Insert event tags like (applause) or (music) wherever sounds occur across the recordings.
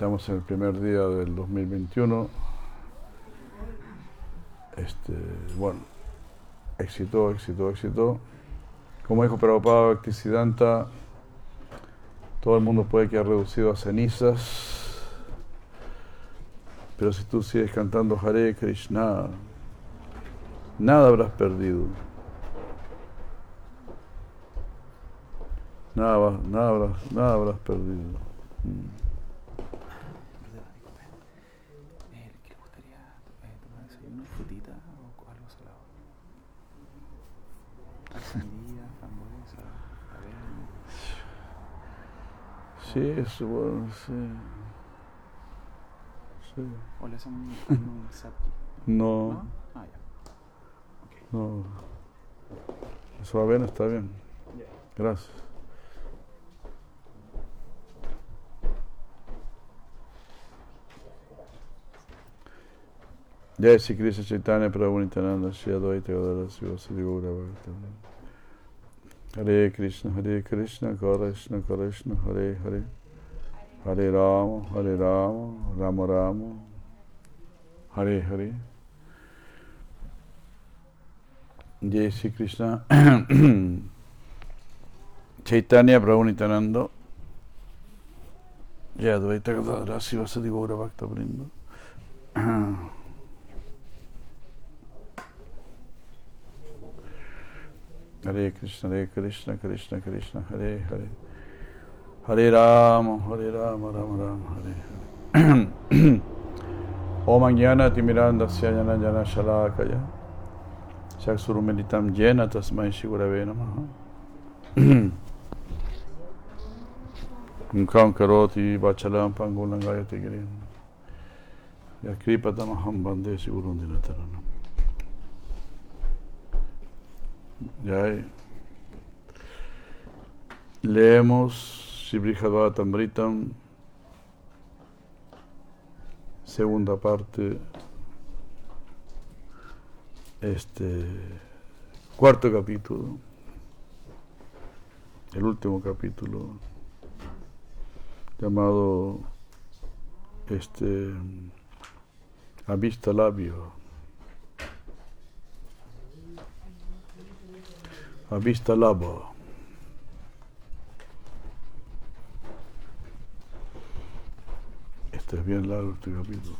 Estamos en el primer día del 2021. Este, bueno, éxito, éxito, éxito. Como dijo Prabhupada Bhaktisiddhanta, todo el mundo puede quedar reducido a cenizas, pero si tú sigues cantando Hare Krishna, nada habrás perdido. Nada, nada, nada habrás perdido. Sí, eso, bueno, sí. sí. ¿O le hacemos un (laughs) No. ¿No? Ah, ya. Okay. No. Eso va bien, está bien. Gracias. Jai Sri Krishna Chaitanya Prabhu Nityananda Shri Advaita Gadara Siva Sri Gaura Bhakta Hare Krishna, Hare Krishna, Krishna Krishna, Hare Hare, Hare Rama, Hare Rama, Rama Rama, Hare Hare. Jai Sri Krishna, (clears throat) Chaitanya Prabhu Nityananda, Jai Advaita Gadadara Siva Sadi हरे कृष्ण हरे कृष्ण कृष्ण कृष्ण हरे हरे हरे राम हरे राम राम राम हरे हरे ओम ज्ञानतिमिरान्दस्य जनजनशलाकय चक्षुरुमिलितं येन तस्मै श्रीगुरवे नमः मुखं करोति वचलं पङ्गुलं गायति गिरिं यः कृपतमहं वंदे श्रीगुरुं दिनतरणम् Ya leemos Sibrihadvatamritam, segunda parte, este cuarto capítulo, el último capítulo, llamado este Avista Labio. A vista labo. Este es bien largo este capítulo.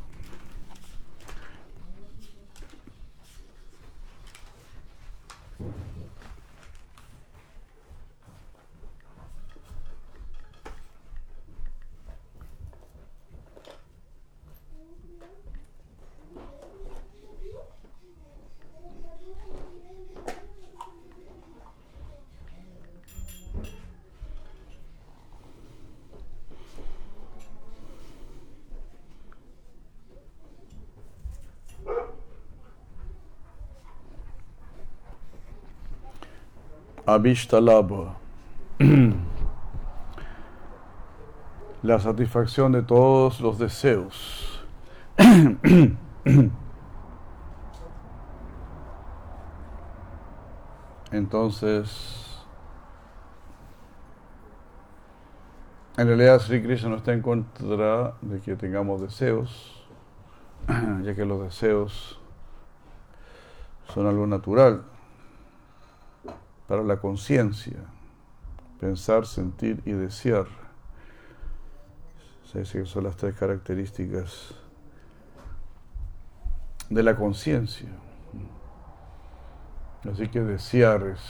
Abishtalabha. (clears throat) La satisfacción de todos los deseos. (clears throat) Entonces, en realidad Sri Krishna no está en contra de que tengamos deseos, (clears throat) ya que los deseos son algo natural para la conciencia, pensar, sentir y desear. Se dice que son las tres características de la conciencia. Así que desear es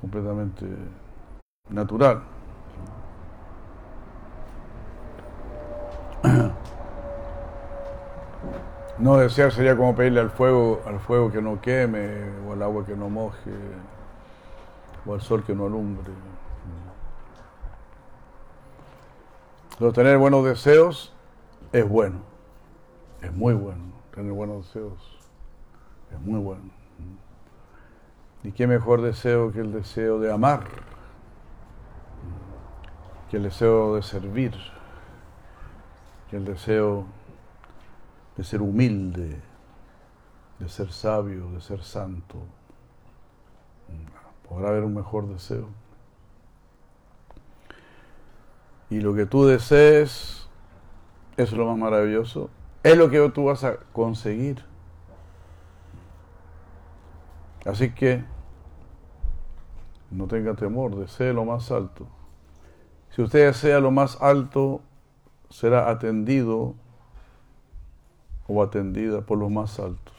completamente natural. No desear sería como pedirle al fuego, al fuego que no queme, o al agua que no moje, o al sol que no alumbre. Pero tener buenos deseos es bueno, es muy bueno. Tener buenos deseos es muy bueno. ¿Y qué mejor deseo que el deseo de amar? Que el deseo de servir, que el deseo de ser humilde, de ser sabio, de ser santo. ¿Podrá haber un mejor deseo? Y lo que tú desees, es lo más maravilloso, es lo que tú vas a conseguir. Así que no tenga temor, desee lo más alto. Si usted desea lo más alto, será atendido o atendida por los más altos.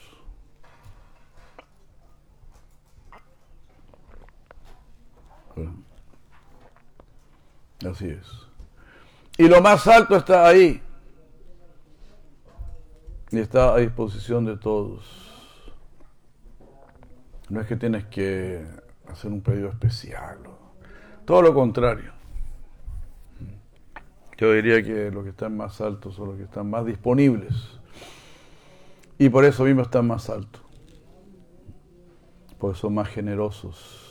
Así es. Y lo más alto está ahí. Y está a disposición de todos. No es que tienes que hacer un pedido especial. Todo lo contrario. Yo diría que los que están más altos son los que están más disponibles. Y por eso mismo están más altos. Porque son más generosos.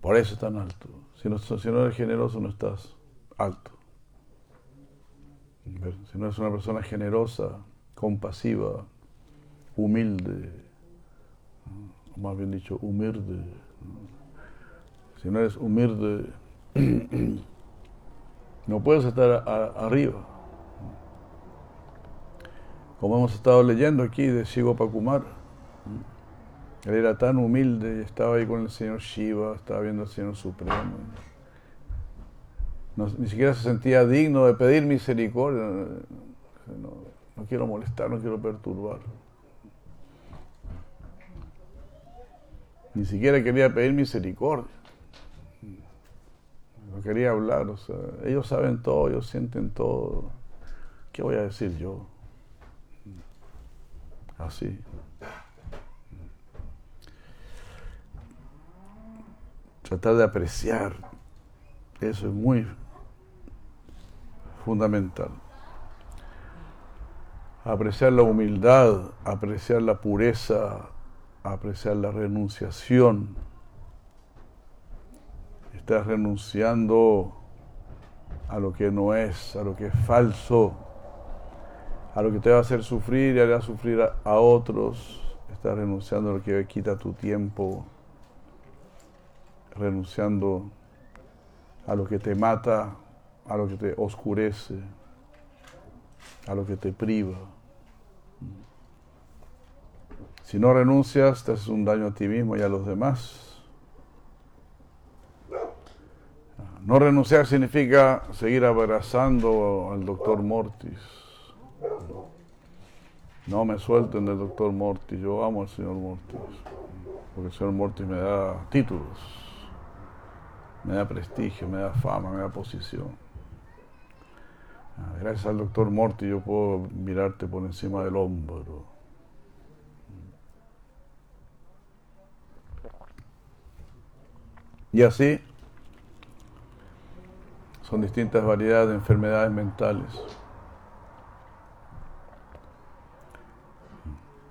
Por eso están altos. Si no, si no eres generoso no estás alto. Si no eres una persona generosa, compasiva, humilde, o más bien dicho, humilde. Si no eres humilde, (clears throat) no puedes estar arriba. Como hemos estado leyendo aquí de Shiva Pakumar. Él era tan humilde y estaba ahí con el Señor Shiva, estaba viendo al Señor Supremo. ni siquiera se sentía digno de pedir misericordia. No, quiero molestar, no quiero perturbar. Ni siquiera quería pedir misericordia. No quería hablar. Ellos saben todo, ellos sienten todo. ¿Qué voy a decir yo? Así. tratar de apreciar. Eso es muy fundamental. Apreciar la humildad, apreciar la pureza, apreciar la renunciación. Estás renunciando a lo que no es, a lo que es falso, a lo que te va a hacer sufrir y hará sufrir a, a otros. Estás renunciando a lo que quita tu tiempo, renunciando a lo que te mata, a lo que te oscurece, a lo que te priva. Si no renuncias, te haces un daño a ti mismo y a los demás. No renunciar significa seguir abrazando al doctor Mortis. No me suelten del doctor Mortis, yo amo al señor Mortis, porque el señor Mortis me da títulos me da prestigio, me da fama, me da posición. Ah, gracias al doctor Morty yo puedo mirarte por encima del hombro. Y así son distintas variedades de enfermedades mentales.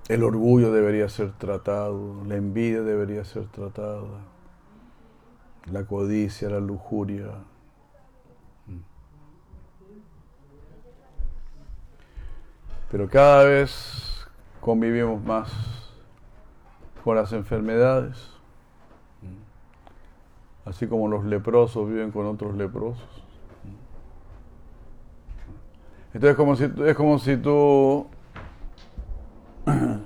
El orgullo debería ser tratado, la envidia debería ser tratada la codicia, la lujuria. Pero cada vez convivimos más con las enfermedades, así como los leprosos viven con otros leprosos. Entonces como si, es como si tú (clears throat)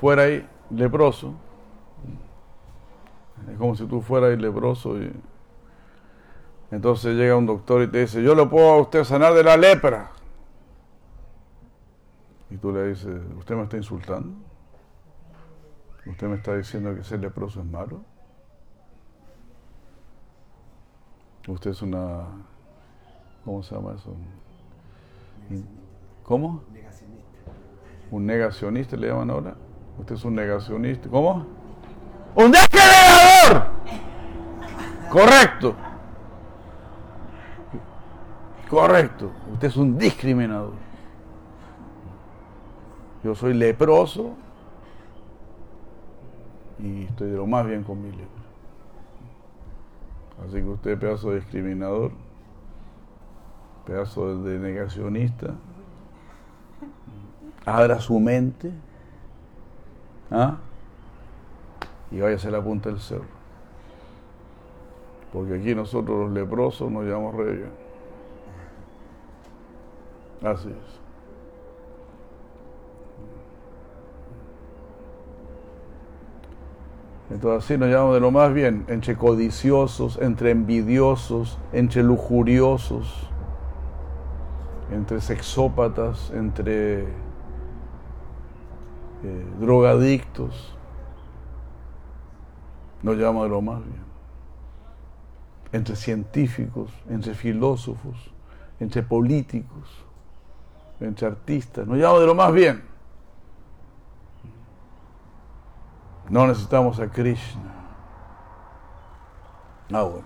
fueras leproso es como si tú fueras leproso y entonces llega un doctor y te dice, yo le puedo a usted sanar de la lepra. Y tú le dices, ¿usted me está insultando? ¿Usted me está diciendo que ser leproso es malo? Usted es una... ¿Cómo se llama eso? ¿Cómo? ¿Un negacionista le llaman ahora? ¿Usted es un negacionista? ¿Cómo? ¡Un discriminador! Correcto. Correcto. Usted es un discriminador. Yo soy leproso y estoy de lo más bien con mi lepra. Así que usted, pedazo de discriminador, pedazo de negacionista, abra su mente. ¿Ah? y vaya a la punta del cerro. Porque aquí nosotros los leprosos nos llamamos reyes. Así es. Entonces así nos llamamos de lo más bien, entre codiciosos, entre envidiosos, entre lujuriosos, entre sexópatas, entre drogadictos. Nos llamamos de lo más bien. Entre científicos, entre filósofos, entre políticos, entre artistas. Nos llamamos de lo más bien. No necesitamos a Krishna. Ah, bueno.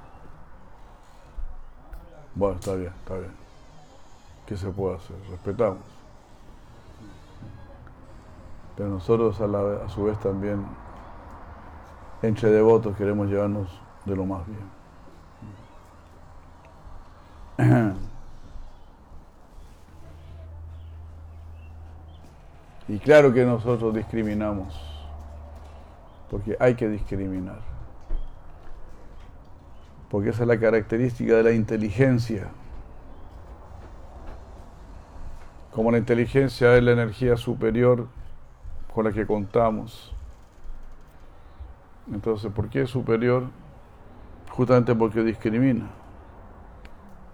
Bueno, está bien, está bien. ¿Qué se puede hacer? Respetamos. Pero nosotros a, su vez también, entre devotos, queremos llevarnos de lo más bien. Y claro que nosotros discriminamos porque hay que discriminar. Porque esa es la característica de la inteligencia. Como la inteligencia es la energía superior con la que contamos. Entonces, ¿por qué es superior? Justamente porque discrimina.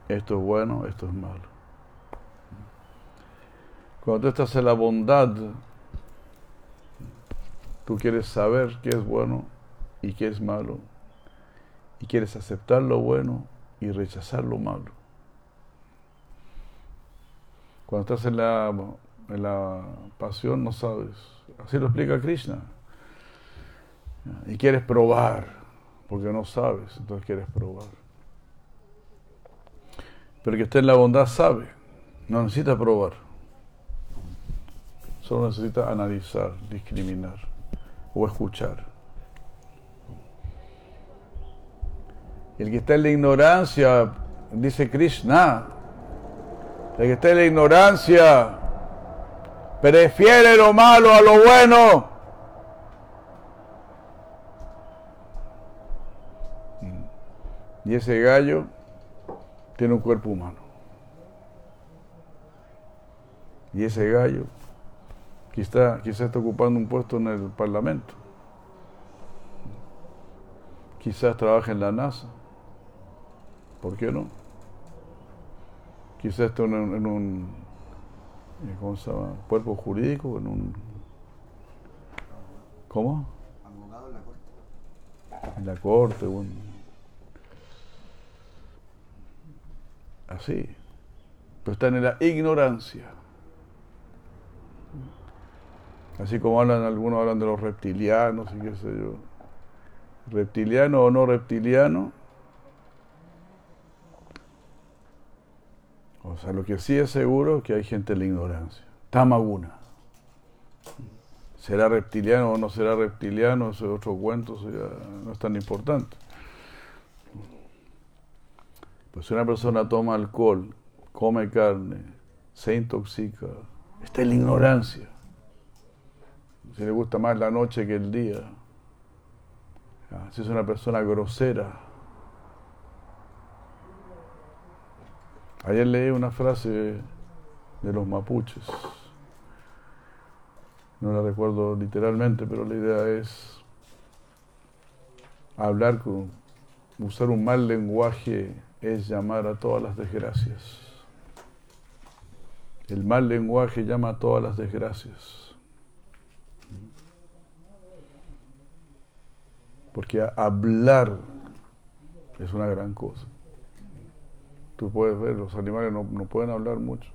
Esto es bueno, esto es malo. Cuando tú estás en la bondad, Tú quieres saber qué es bueno y qué es malo. Y quieres aceptar lo bueno y rechazar lo malo. Cuando estás en la, en la pasión no sabes. Así lo explica Krishna. Y quieres probar, porque no sabes, entonces quieres probar. Pero el que esté en la bondad sabe, no necesita probar. Solo necesita analizar, discriminar o escuchar. El que está en la ignorancia, dice Krishna, el que está en la ignorancia prefiere lo malo a lo bueno. Y ese gallo tiene un cuerpo humano. Y ese gallo Quizá, quizá está ocupando un puesto en el Parlamento. Quizás trabaja en la NASA. ¿Por qué no? Quizás está en un, ¿cómo se llama? Cuerpo jurídico, en un... ¿Cómo? Abogado en la corte. En la corte, un... Así. Pero está en la ignorancia. Así como hablan algunos hablan de los reptilianos y qué sé yo. Reptiliano o no reptiliano. O sea, lo que sí es seguro es que hay gente en la ignorancia. Tamaguna. ¿Será reptiliano o no será reptiliano? Ese es otro cuento, eso no es tan importante. Pues si una persona toma alcohol, come carne, se intoxica, está en la ignorancia si le gusta más la noche que el día, si es una persona grosera. Ayer leí una frase de los mapuches, no la recuerdo literalmente, pero la idea es hablar con, usar un mal lenguaje es llamar a todas las desgracias. El mal lenguaje llama a todas las desgracias. Porque hablar es una gran cosa. Puedes ver, los animales no, pueden hablar mucho.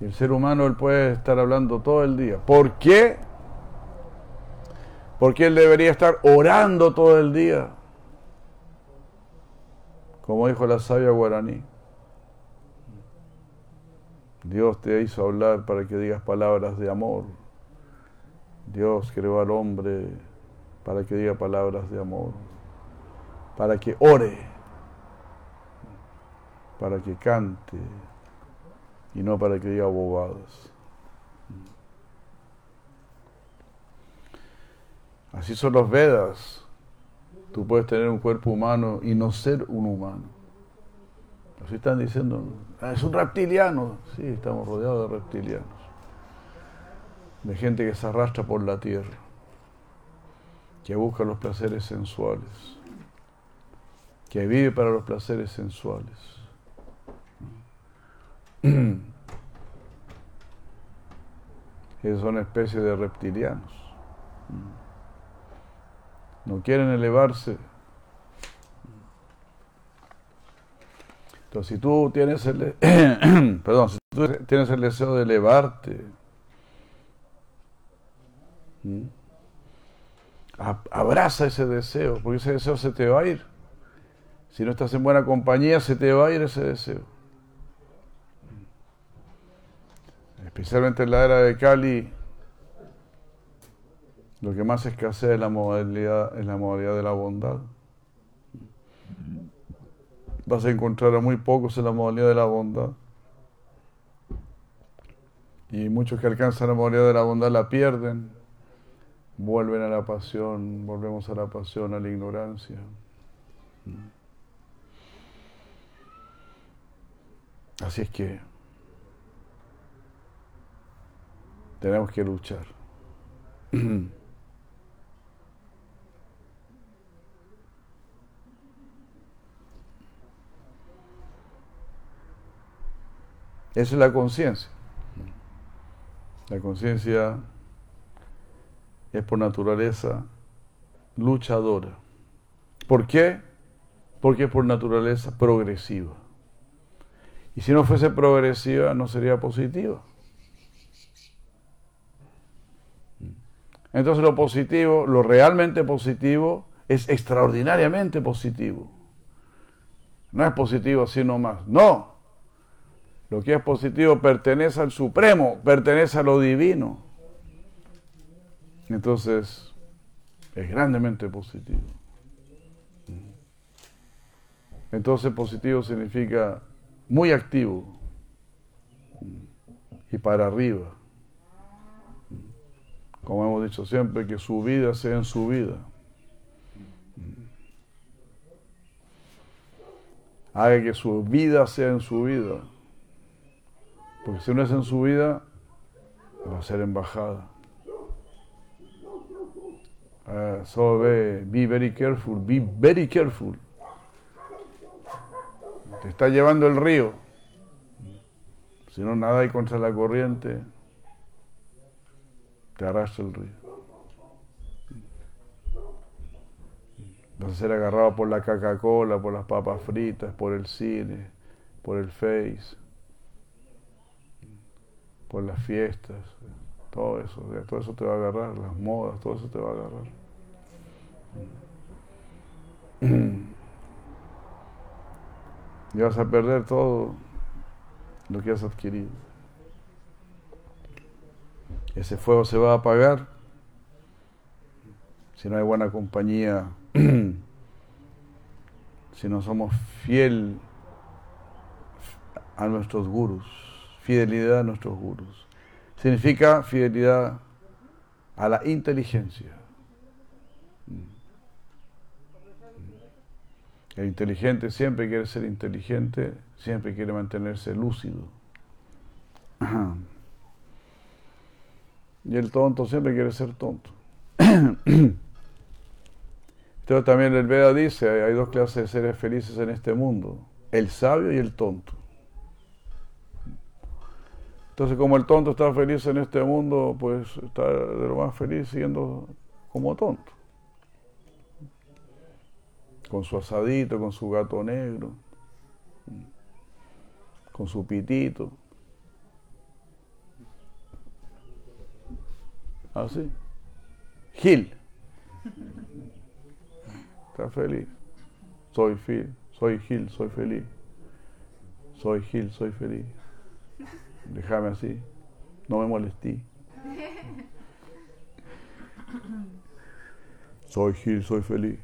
Y el ser humano, él puede estar hablando todo el día. ¿Por qué? Porque él debería estar orando todo el día. Como dijo la sabia guaraní. Dios te hizo hablar para que digas palabras de amor. Dios creó al hombre para que diga palabras de amor, para que ore, para que cante y no para que diga bobadas. Así son los Vedas. Tú puedes tener un cuerpo humano y no ser un humano. Así están diciendo, ah, es un reptiliano. Sí, estamos rodeados de reptilianos. De gente que se arrastra por la tierra, que busca los placeres sensuales, que vive para los placeres sensuales. (clears throat) Esos son especies de reptilianos. No quieren elevarse. Entonces, si tú tienes el, (clears throat) perdón, si tú tienes el deseo de elevarte, abraza ese deseo, porque ese deseo se te va a ir. Si no estás en buena compañía, se te va a ir ese deseo. Especialmente en la era de Cali, lo que más escasea es la modalidad, es la modalidad de la bondad. Vas a encontrar a muy pocos en la modalidad de la bondad. Y muchos que alcanzan la modalidad de la bondad la pierden. Vuelven a la pasión, volvemos a la pasión, a la ignorancia. Así es que tenemos que luchar. Esa es la conciencia. La conciencia es por naturaleza luchadora. ¿Por qué? Porque es por naturaleza progresiva. Y si no fuese progresiva, no sería positiva. Entonces lo positivo, lo realmente positivo, es extraordinariamente positivo. No es positivo así nomás. No. Lo que es positivo pertenece al Supremo, pertenece a lo divino. Entonces, es grandemente positivo. Entonces, positivo significa muy activo y para arriba. Como hemos dicho siempre, que su vida sea en su vida. Haga que su vida sea en su vida. Porque si no es en su vida, va a ser embajada. Uh, so be, be very careful, be very careful. Te está llevando el río. Si no nada hay contra la corriente, te arrastra el río. Vas a ser agarrado por la Coca-Cola, por las papas fritas, por el cine, por el Face por las fiestas, todo eso, todo eso te va a agarrar, las modas, todo eso te va a agarrar. (clears throat) Y vas a perder todo lo que has adquirido. Ese fuego se va a apagar si no hay buena compañía, (clears throat) si no somos fiel a nuestros gurus fidelidad a nuestros gurus. Significa fidelidad a la inteligencia. El inteligente siempre quiere ser inteligente, siempre quiere mantenerse lúcido. (clears throat) Y el tonto siempre quiere ser tonto. (clears throat) Entonces también el Veda dice, hay dos clases de seres felices en este mundo, el sabio y el tonto. Entonces, como el tonto está feliz en este mundo, pues está de lo más feliz siendo como tonto. Con su asadito, con su gato negro, con su pitito. Así. Gil. Está feliz. Soy Gil, soy Gil, soy feliz. Soy Gil, soy feliz déjame así, no me molestí. Soy Gil, soy feliz,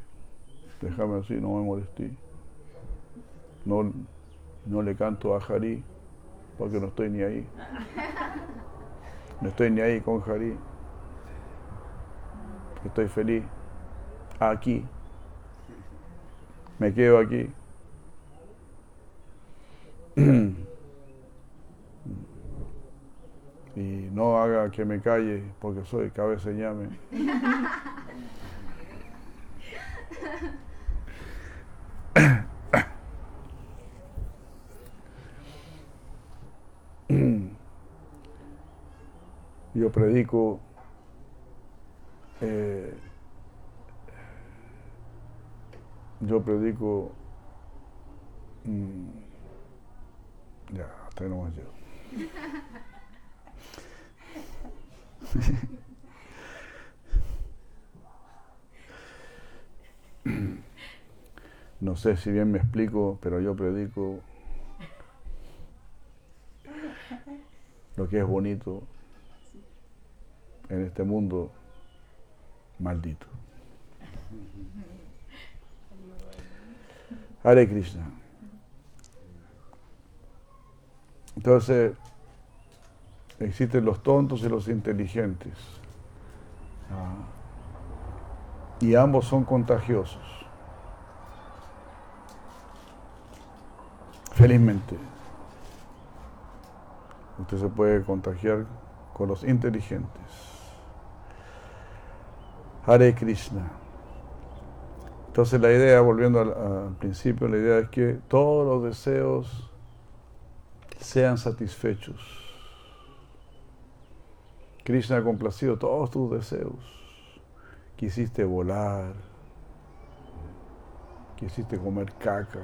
déjame así, no me molestí. No, no le canto a Jari porque no estoy ni ahí. No estoy ni ahí con Jari. Estoy feliz aquí. me quedo aquí. (clears throat) Y no haga que me calle porque soy cabeza llame. (coughs) Yo predico eh, yo predico mmm, ya, hasta yo. (laughs) No sé si bien me explico, pero yo predico lo que es bonito en este mundo maldito. Hare Krishna. Entonces, existen los tontos y los inteligentes. Ah. Y ambos son contagiosos. Felizmente. Usted se puede contagiar con los inteligentes. Hare Krishna. Entonces la idea, volviendo al, principio, la idea es que todos los deseos sean satisfechos. Krishna ha complacido todos tus deseos. Quisiste volar, quisiste comer caca.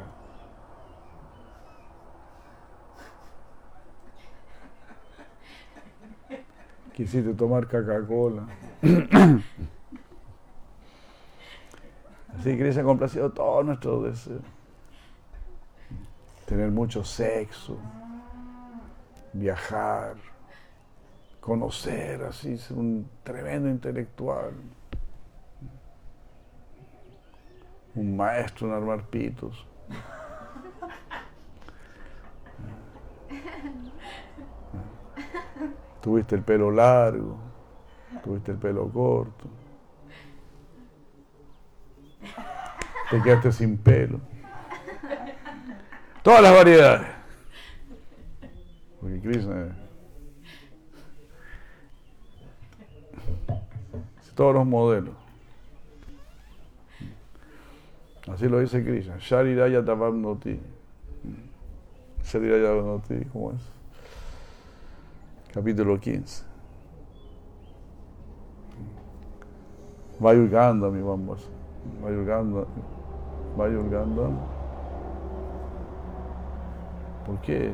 Quisiste tomar Coca-Cola. Así que Krishna ha complacido todos nuestros deseos. Tener mucho sexo, viajar, conocer, así, ser un tremendo intelectual. Un maestro en armar pitos. Tuviste el pelo largo, tuviste el pelo corto. Te quedaste sin pelo. Todas las variedades. Porque Krishna todos los modelos. Así lo dice Krishna. Shariraya Tavarnoti. Shariraya Tavarnoti, ¿cómo es? Capítulo 15. Vayurganda, mi vamos. Vayurganda. Vayurganda. ¿Por qué?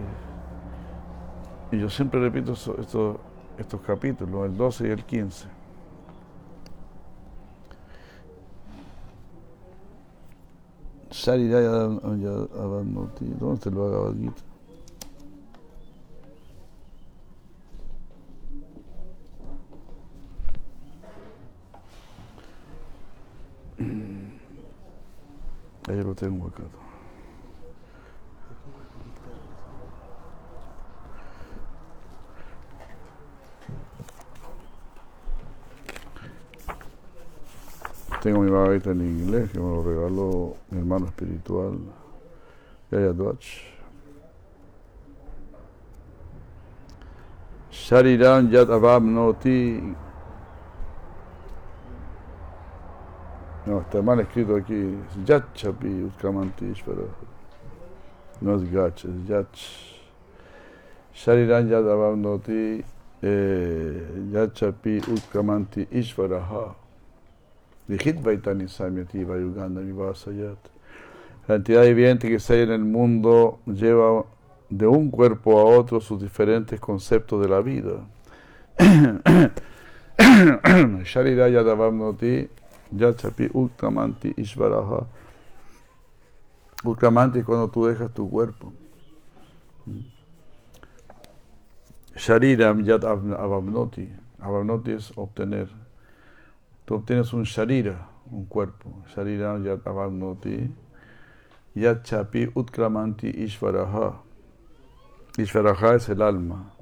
Y yo siempre repito estos, estos capítulos, el 12 y el 15. Shariraya Avanoti. ¿Dónde te lo haga Gita? Ahí lo tengo acá. Tengo mi babita en inglés que me lo regaló mi hermano espiritual, Yaya Dwach. Shariran Yat Noti. No, está mal escrito aquí. Yat Chapi Utkamantish, pero no es Gach, es Yach. Shariran Yat Noti. Eh, Yat Chapi Utkamanti Ishvaraha. La entidad viviente que se hay en el mundo lleva de un cuerpo a otro sus diferentes conceptos de la vida. (coughs) Shariraya Davamnoti Yachapi Uktamanti Ishvaraha. Uktamanti es cuando tú dejas tu cuerpo. Shariram Yat Avamnoti. Avamnoti es obtener tú obtienes un sharira, un cuerpo. Sharira yat avannoti, yat chapi utkramanti ishvaraha. Ishvaraha es el alma,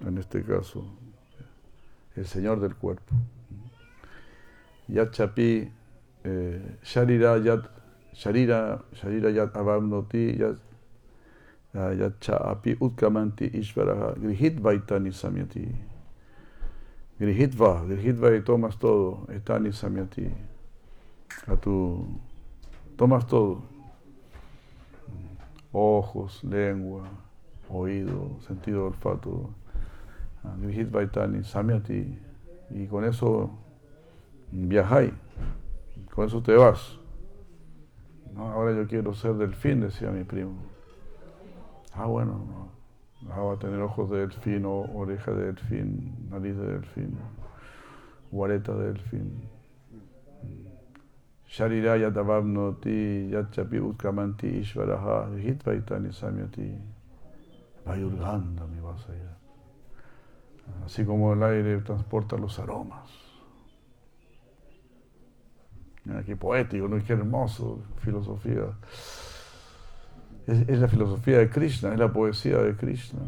en este caso, el señor del cuerpo. Yat chapi, eh, sharira yat Sharira, Sharira Yat Avamnoti Yat Yatcha Api Utkamanti Ishvaraha Grihit Vaitani Samyati. Grihitva, Grihitva y tomas todo, Etani Samyati. A tu, tomas todo. Ojos, lengua, oído, sentido olfato. Grihitva Vaitani Samyati. Y con eso viajáis, con eso te vas. ahora yo quiero ser delfín, decía mi primo. Ah, bueno, ah, va a tener ojos de delfín, o oreja de delfín, nariz de delfín, guareta de delfín. Sharira yachapi utkamanti ishvaraha hitvaitani samyati vayurganda mi. Así como el aire transporta los aromas. Mira qué poético, ¿no? Qué hermoso, filosofía. Es, la filosofía de Krishna, es la poesía de Krishna.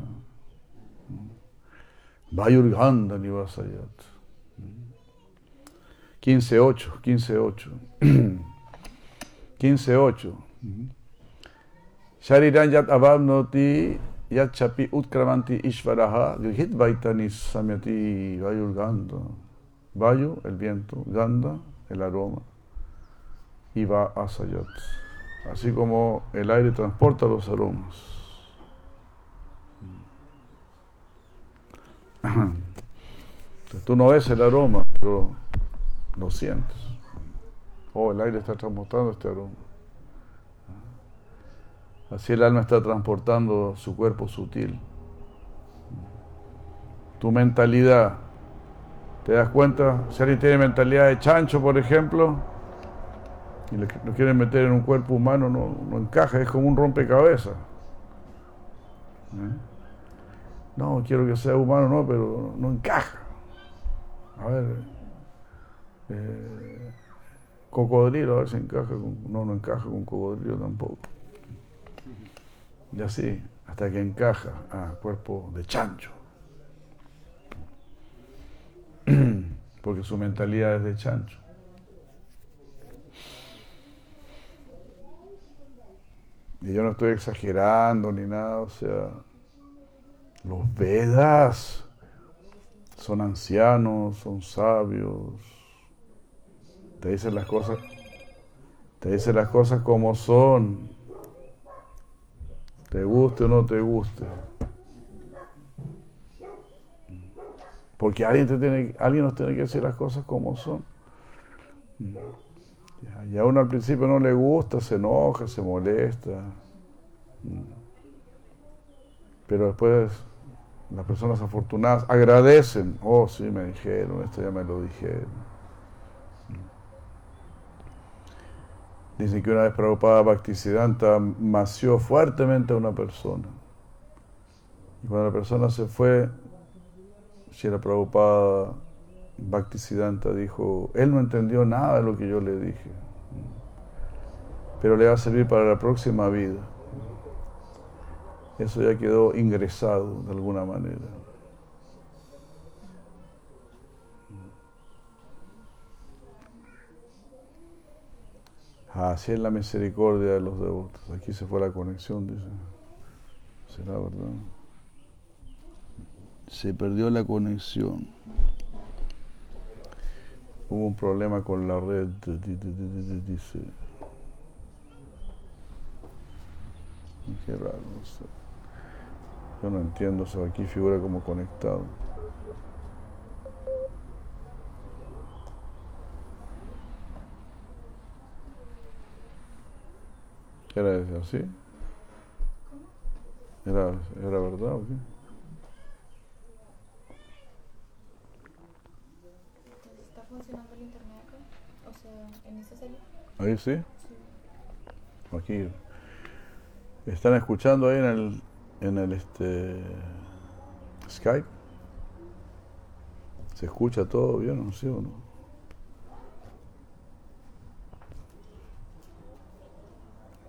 Vayurganda Nivasayat. 15.8, 15.8. 15.8. (clears throat) Shariran yat avamnoti yat chapi utkramanti ishvaraha grihit vaitani samyati vayurganda. Vayu, el viento, ganda, el aroma, y va asayat así como el aire transporta los aromas. tú no ves el aroma, pero lo sientes. Oh, el aire está transportando este aroma. Así el alma está transportando su cuerpo sutil. Tu mentalidad. ¿Te das cuenta? Si alguien tiene mentalidad de chancho, por ejemplo, y lo quieren meter en un cuerpo humano, no, encaja, es como un rompecabezas. ¿Eh? No, quiero que sea humano, no, pero no encaja. A ver, eh, cocodrilo, a ver si encaja con, no, no encaja con cocodrilo tampoco. Y así, hasta que encaja a cuerpo de chancho. (clears throat) Porque su mentalidad es de chancho. Y yo no estoy exagerando ni nada, o sea, los Vedas son ancianos, son sabios, te dicen las cosas, te dicen las cosas como son, te guste o no te guste. Porque alguien, te tiene, alguien nos tiene que decir las cosas como son. Y a uno al principio no le gusta, se enoja, se molesta. Pero después las personas afortunadas agradecen. Oh, sí, me dijeron, esto ya me lo dijeron. Dicen que una vez Prabhupada Bhaktisiddhanta mació fuertemente a una persona. Y cuando la persona se fue, Shira Prabhupada Bhaktisiddhanta dijo, él no entendió nada de lo que yo le dije, pero le va a servir para la próxima vida. Eso ya quedó ingresado de alguna manera. Así es la misericordia de los devotos. Aquí se fue la conexión, dice. ¿Será verdad? Se perdió la conexión hubo un problema con la red, dice. Qué raro, no sé. Yo no entiendo, eso aquí figura como conectado. ¿Era así? ¿Era, ¿Era verdad o qué? Funcionando el internet acá? O sea, en esa serie. ¿Ahí sí? Sí. Aquí. ¿Están escuchando ahí en el, en el este, Skype? ¿Se escucha todo bien, no sé o no?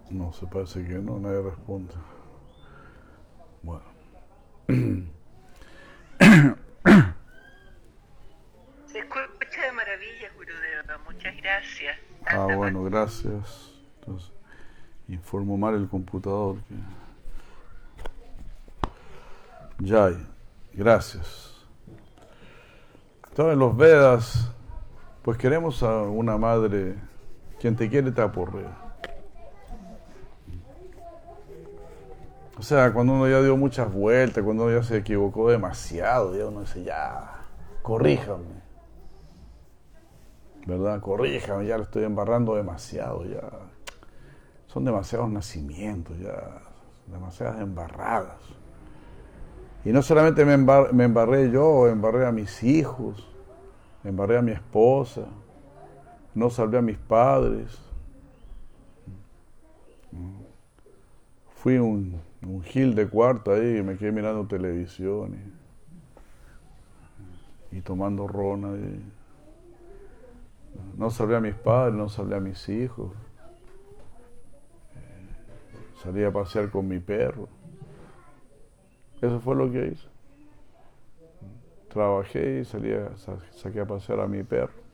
No, se parece que no, nadie responde. Bueno. Se escucha de maravilla, Gurudeva. Muchas gracias. Ah, bueno, gracias. Entonces, informo mal el computador. Jai, gracias. Entonces, los Vedas, pues queremos a una madre, quien te quiere te aporrea. O sea, cuando uno ya dio muchas vueltas, cuando uno ya se equivocó demasiado, ya uno dice, ya, corríjame. ¿Verdad? Corríjame, ya lo estoy embarrando demasiado, ya. Son demasiados nacimientos, ya, demasiadas embarradas. Y no solamente me, me embarré yo, embarré a mis hijos, embarré a mi esposa, no salvé a mis padres. Fui un gil de cuarto ahí y me quedé mirando televisión y, tomando rona. No salí a mis padres, no salí a mis hijos. Eh, salí a pasear con mi perro. Eso fue lo que hice. Trabajé y salí a, saqué a pasear a mi perro.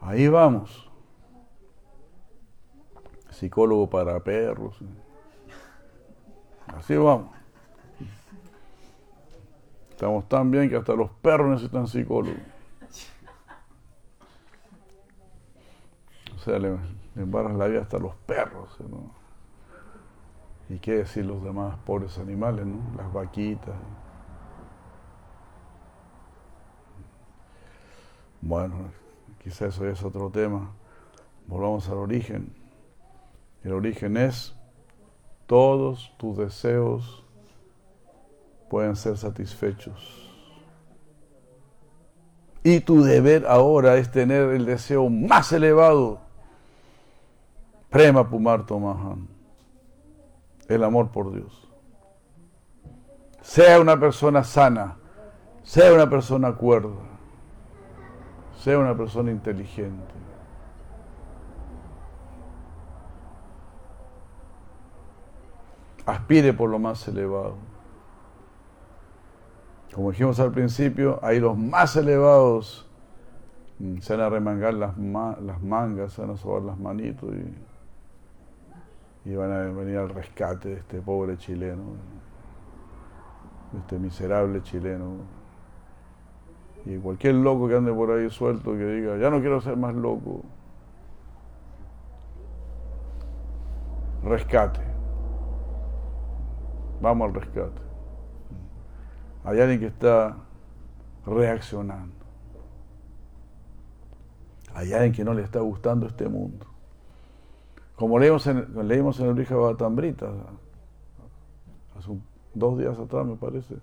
Ahí vamos psicólogo para perros. Así vamos. Estamos tan bien que hasta los perros necesitan psicólogo. O sea, le, embarras la vida hasta los perros. ¿Y qué decir los demás pobres animales, ¿no? Las vaquitas. Bueno, quizá eso es otro tema. Volvamos al origen. El origen es, todos tus deseos pueden ser satisfechos. Y tu deber ahora es tener el deseo más elevado, Prema Pumar Tomahan, el amor por Dios. Sea una persona sana, sea una persona cuerda, sea una persona inteligente aspire por lo más elevado. Como dijimos al principio, hay los más elevados mm, se van a remangar las, las mangas, se van a sobar las manitos y, y, van a venir al rescate de este pobre chileno, de este miserable chileno. Y cualquier loco que ande por ahí suelto que diga, ya no quiero ser más loco, rescate. Vamos al rescate. Hay alguien que está reaccionando. Hay alguien que no le está gustando este mundo. Como leímos en, en el Rija Batambrita, hace dos días atrás me parece.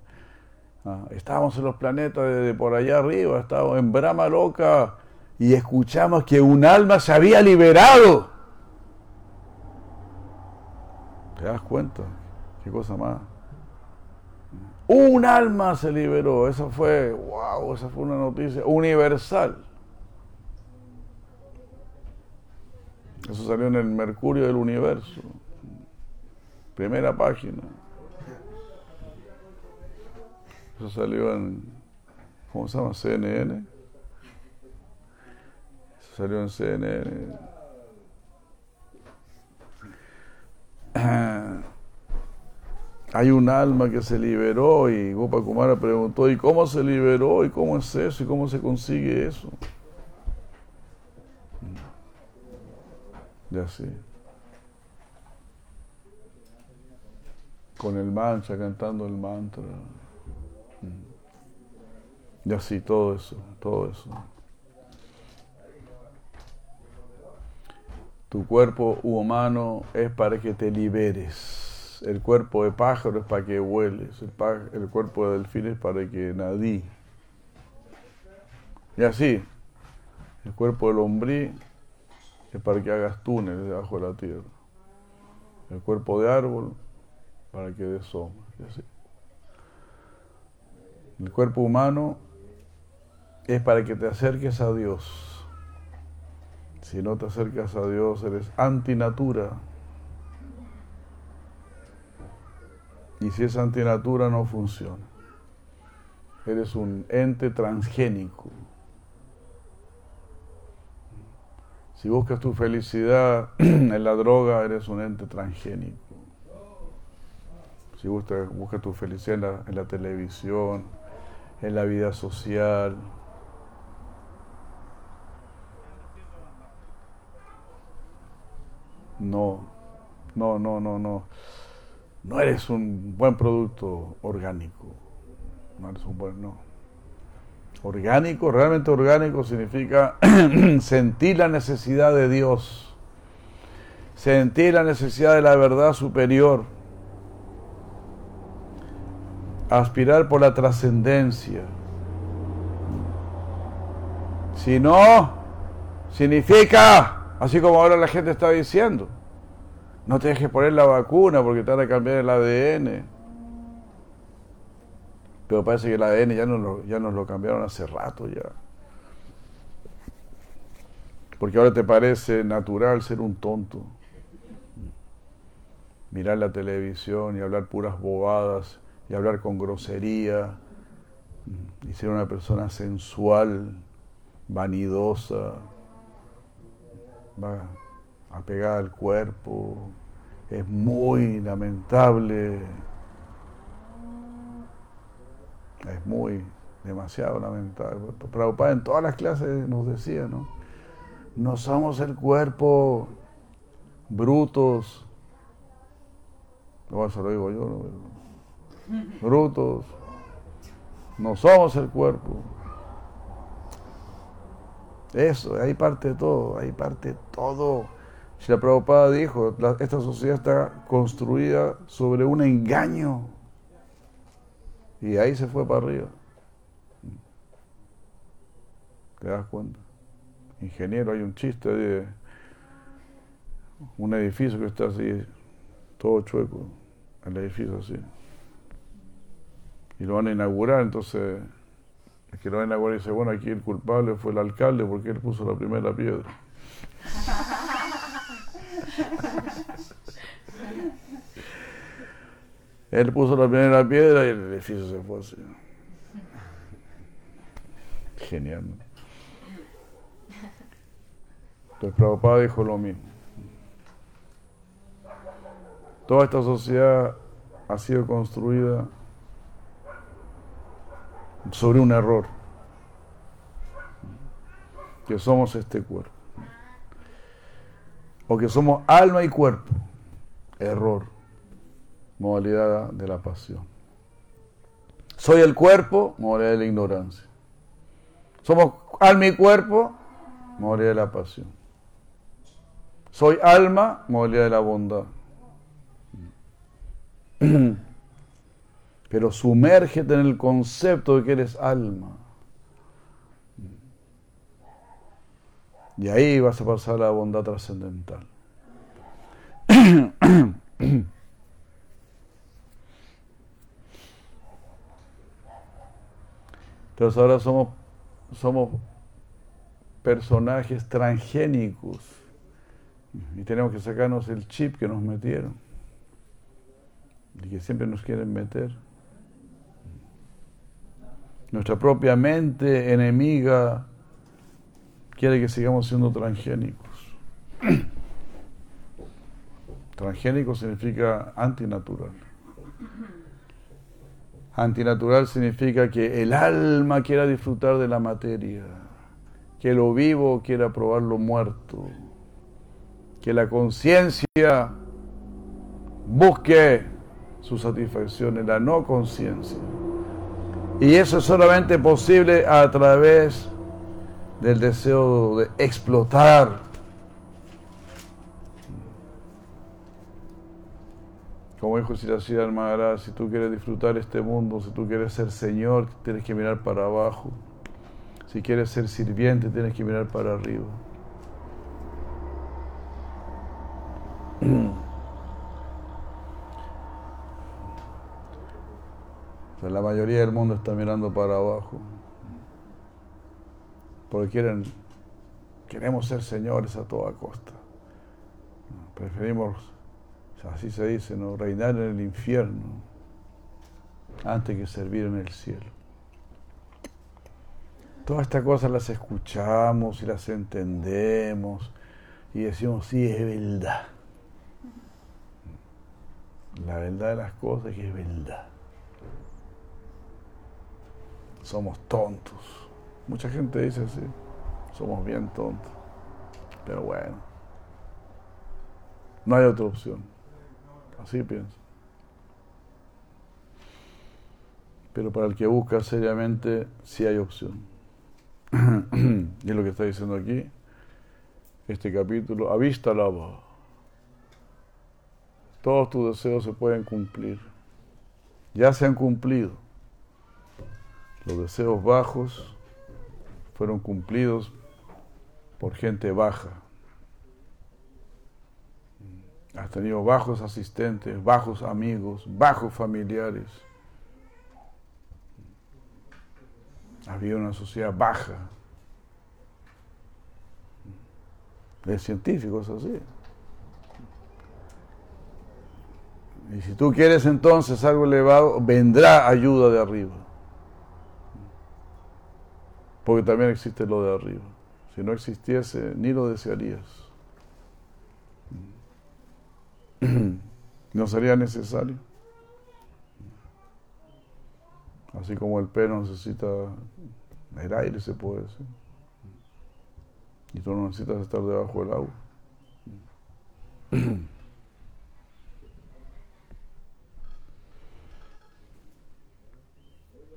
Ah, estábamos en los planetas de, por allá arriba, estábamos en Brahma Loca y escuchamos que un alma se había liberado. ¿Te das cuenta? Qué cosa más. Un alma se liberó. Esa fue, wow, esa fue una noticia universal. Eso salió en el Mercurio del Universo. Primera página. Eso salió en, ¿cómo se llama? CNN. Eso salió en CNN. (clears throat) hay un alma que se liberó y Gopa Kumara preguntó, ¿y cómo se liberó? ¿Y cómo es eso? ¿Y cómo se consigue eso? Y así. Con el mancha, cantando el mantra. Y así, todo eso, todo eso. Tu cuerpo humano es para que te liberes el cuerpo de pájaro es para que hueles, el, cuerpo de delfín es para que nadie. Y así, el cuerpo del hombrí es para que hagas túneles debajo de la tierra. El cuerpo de árbol para que des sombra. así. El cuerpo humano es para que te acerques a Dios. Si no te acercas a Dios, eres antinatura. Y si esa antinatura no funciona, eres un ente transgénico. Si buscas tu felicidad (clears throat) en la droga, eres un ente transgénico. Si buscas, buscas tu felicidad en la televisión, en la vida social, no, no, no, no, no. No eres un buen producto orgánico. No eres un buen, no. Orgánico, realmente orgánico significa (clears throat) sentir la necesidad de Dios, sentir la necesidad de la verdad superior, aspirar por la trascendencia. Si no, significa, así como ahora la gente está diciendo, no te dejes poner la vacuna porque te van a cambiar el ADN. Pero parece que el ADN ya nos lo, cambiaron hace rato ya. Porque ahora te parece natural ser un tonto. Mirar la televisión y hablar puras bobadas y hablar con grosería y ser una persona sensual, vanidosa, apegada al cuerpo. Es muy lamentable es muy, demasiado lamentable. Prabhupada en todas las clases nos decía, ¿no? No somos el cuerpo brutos. No, eso lo digo yo, (laughs) Brutos. No somos el cuerpo. Eso, ahí parte todo, ahí parte todo. Si la Prabhupada dijo, esta sociedad está construida sobre un engaño. Y ahí se fue para arriba. ¿Te das cuenta? Ingeniero, hay un chiste de un edificio que está así, todo chueco, el edificio así. Y lo van a inaugurar, entonces el que lo va a inaugurar dice, bueno, aquí el culpable fue el alcalde porque él puso la primera piedra. (laughs) Él puso la primera piedra y el edificio se fue así. Genial. ¿no? Entonces Prabhupada dijo lo mismo. Toda esta sociedad ha sido construida sobre un error, que somos este cuerpo, o que somos alma y cuerpo, error modalidad de la pasión. Soy el cuerpo, modalidad de la ignorancia. Somos alma y cuerpo, modalidad de la pasión. Soy alma, modalidad de la bondad. (clears throat) Pero sumérgete en el concepto de que eres alma. Y ahí vas a pasar a la bondad trascendental. Entonces ahora somos, somos personajes transgénicos y tenemos que sacarnos el chip que nos metieron y que siempre nos quieren meter. Nuestra propia mente enemiga quiere que sigamos siendo transgénicos. (clears throat) Transgénico significa antinatural. Antinatural significa que el alma quiera disfrutar de la materia, que lo vivo quiera probar lo muerto, que la conciencia busque su satisfacción en la no conciencia. Y eso es solamente posible a través del deseo de explotar Como dijo Siracida Maharaj, si tú quieres disfrutar este mundo, si tú quieres ser Señor, tienes que mirar para abajo. Si quieres ser sirviente, tienes que mirar para arriba. (clears throat) la mayoría del mundo está mirando para abajo. Porque quieren, queremos ser señores a toda costa. Preferimos así se dice, ¿no? reinar en el infierno antes que servir en el cielo. Todas estas cosas las escuchamos y las entendemos, y decimos, sí, es verdad. La verdad de las cosas es que es verdad. Somos tontos. Mucha gente dice así, somos bien tontos. Pero bueno, no hay otra opción. Así pienso. Pero para el que busca seriamente, sí hay opción. (clears throat) y es lo que está diciendo aquí, este capítulo, avista lava. Todos tus deseos se pueden cumplir. Ya se han cumplido. Los deseos bajos fueron cumplidos por gente baja. Has tenido bajos asistentes, bajos amigos, bajos familiares. Había una sociedad baja. De científicos así. Y si tú quieres entonces algo elevado, vendrá ayuda de arriba. Porque también existe lo de arriba. Si no existiese, ni lo desearías. No sería necesario. Así como el pelo necesita el aire, se puede decir. Y tú no necesitas estar debajo del agua.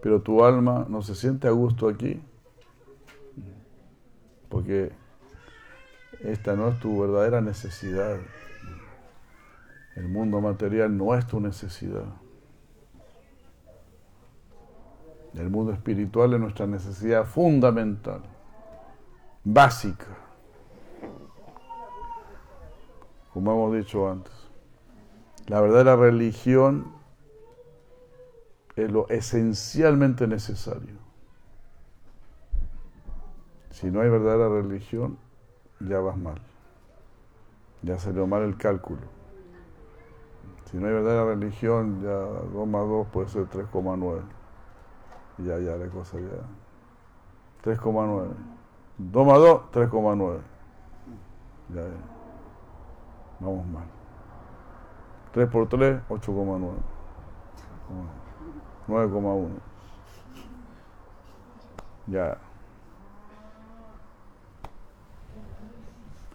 Pero tu alma no se siente a gusto aquí, porque esta no es tu verdadera necesidad. El mundo material no es tu necesidad. El mundo espiritual es nuestra necesidad fundamental, básica, como hemos dicho antes. La verdadera religión es lo esencialmente necesario. Si no hay verdadera religión, ya vas mal. Ya salió mal el cálculo. Si no hay verdadera religión, ya 2 más 2 puede ser 3,9. Ya, ya, la cosa ya. 3,9. 2 más 2, 3,9. Ya, ya. Vamos mal. 3 por 3, 8,9. 9,1. Ya.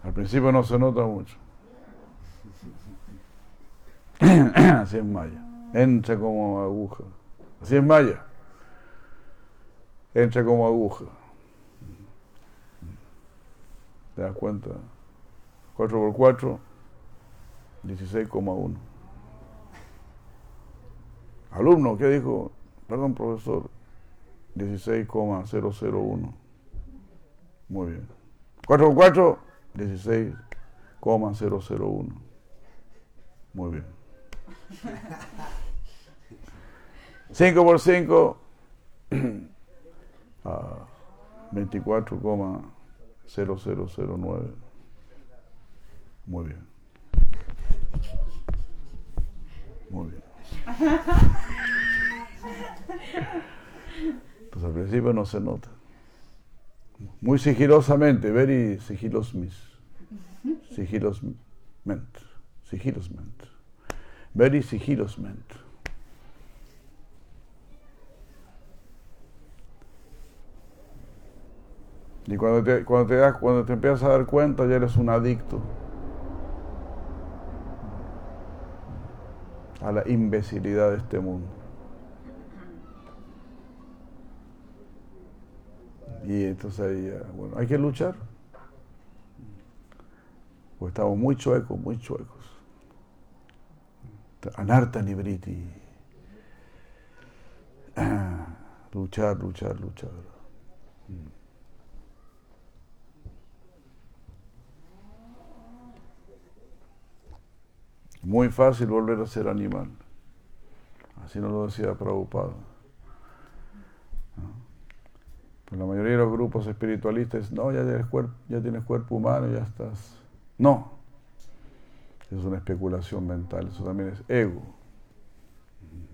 Al principio no se nota mucho. (clears throat) Así es Maya. Entra como aguja. Así es Maya. Entra como aguja. ¿Te das cuenta? 4 por 4, 16,1. Alumno, ¿qué dijo? Perdón, profesor. 16,001. Muy bien. 4 por 4, 16,001. Muy bien. 5 por 5, uh, 24,0009. Muy bien. Muy bien. (laughs) Pues al principio no se nota. Muy sigilosamente, very sigilosmis. Sigilosment. Sigilosment. Very sigilosment. Y cuando te, cuando, te das, cuando te empiezas a dar cuenta, ya eres un adicto a la imbecilidad de este mundo. Y entonces ahí, ya, bueno, hay que luchar. Pues estamos muy chuecos, muy chuecos. Anarta Nibriti. (clears throat) Luchar, luchar, luchar. Muy fácil volver a ser animal. Así nos lo decía Prabhupada. Pues la mayoría de los grupos espiritualistas, no, ya tienes, cuerpo, ya tienes cuerpo humano, ya estás. No. Es una especulación mental, eso también es ego.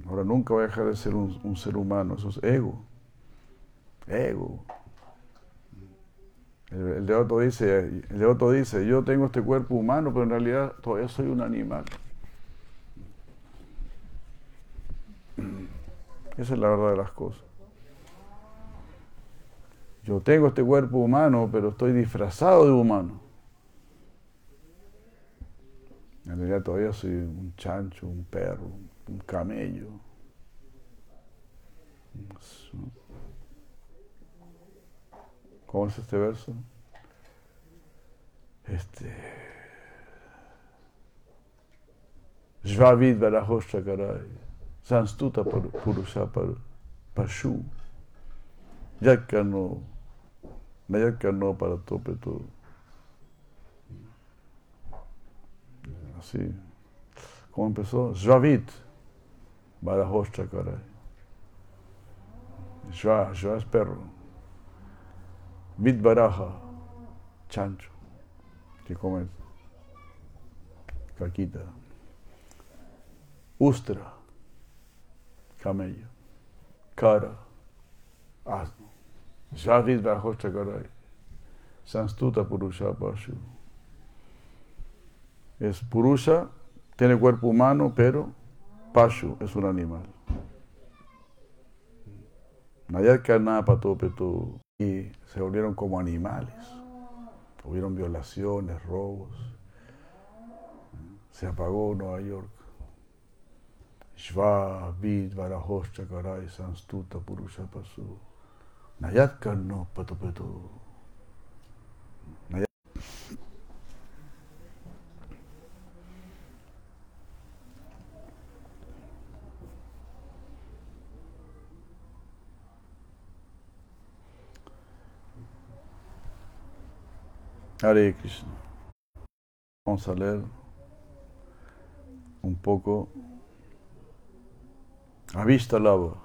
Ahora nunca voy a dejar de ser un, ser humano, eso es ego. Ego. El, el dice, el devoto dice, yo tengo este cuerpo humano, pero en realidad todavía soy un animal. Esa es la verdad de las cosas. Yo tengo este cuerpo humano, pero estoy disfrazado de humano. En realidad todavía soy un chancho, un perro, un camello. ¿Cómo es este verso? Este. Jvavid Barahosha Karai, Sanstuta Purusha Pashu, Yakano, Nayakano para tope todo. Así. ¿Cómo empezó? Jvavit Barahosha Karai. Jva, es perro. Vid Baraja, chancho, que come caquita. Ustra, camello. Cara, asno. Javid Barajosta Karai. Sanstuta Purusha Pashu. Es Purusha, tiene cuerpo humano, pero Pashu es un animal. Nayat Karna Patopetu. Y se volvieron como animales. Hubieron violaciones, robos. Se apagó Nueva York. Shva, Vid, Chakarai, Sanstuta, Purusha, Pasu. Nayat Karno Patopetu. Nayat. Hare Krishna. Vamos a leer un poco a vista lava,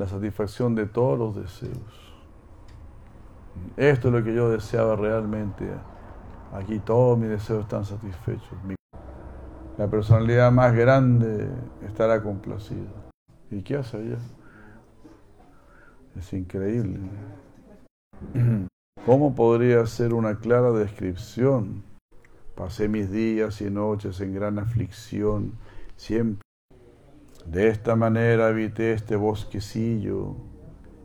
la satisfacción de todos los deseos. Esto es lo que yo deseaba realmente. Aquí todos mis deseos están satisfechos. La personalidad más grande estará complacida. ¿Y qué hace ella? Es increíble. (clears throat) ¿Cómo podría ser una clara descripción? Pasé mis días y noches en gran aflicción, siempre. De esta manera habité este bosquecillo,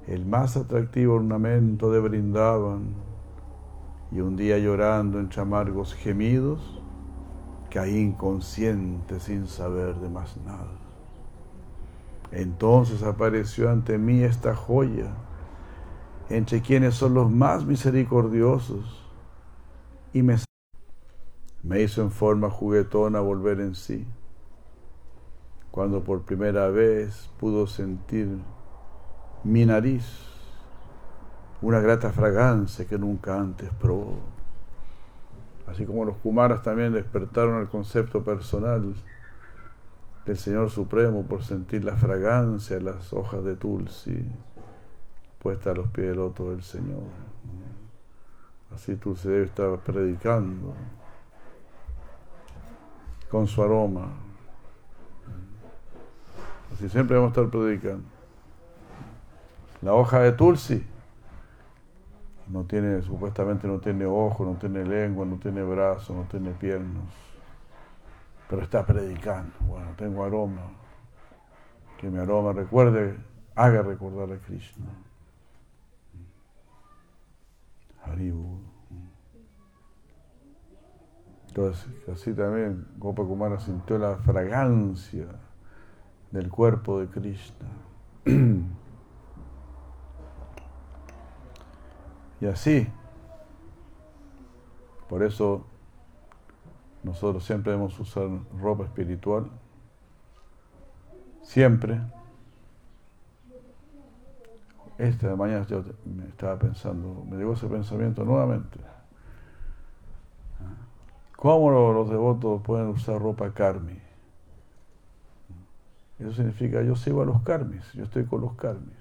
el más atractivo ornamento de Brindaban, y un día llorando entre amargos gemidos, caí inconsciente sin saber de más nada. Entonces apareció ante mí esta joya, entre quienes son los más misericordiosos, y me, me hizo en forma juguetona volver en sí, cuando por primera vez pudo sentir mi nariz una grata fragancia que nunca antes probó. Así como los Kumaras también despertaron el concepto personal del Señor Supremo por sentir la fragancia de las hojas de Tulsi puesta a los pies del loto del Señor. Así se debe estar predicando con su aroma. Así siempre vamos a estar predicando. La hoja de Tulsi no tiene, supuestamente no tiene ojo, no tiene lengua, no tiene brazo, no tiene piernas, pero está predicando. Bueno, tengo aroma. Que mi aroma recuerde, haga recordar a Krishna. Haribu. Entonces, así también Gopa Kumara sintió la fragancia del cuerpo de Krishna. (clears throat) y así, por eso nosotros siempre debemos usar ropa espiritual, siempre. Esta mañana yo me estaba pensando, me llegó ese pensamiento nuevamente. ¿Cómo los devotos pueden usar ropa karmi? Eso significa yo sigo a los karmis, yo estoy con los karmis.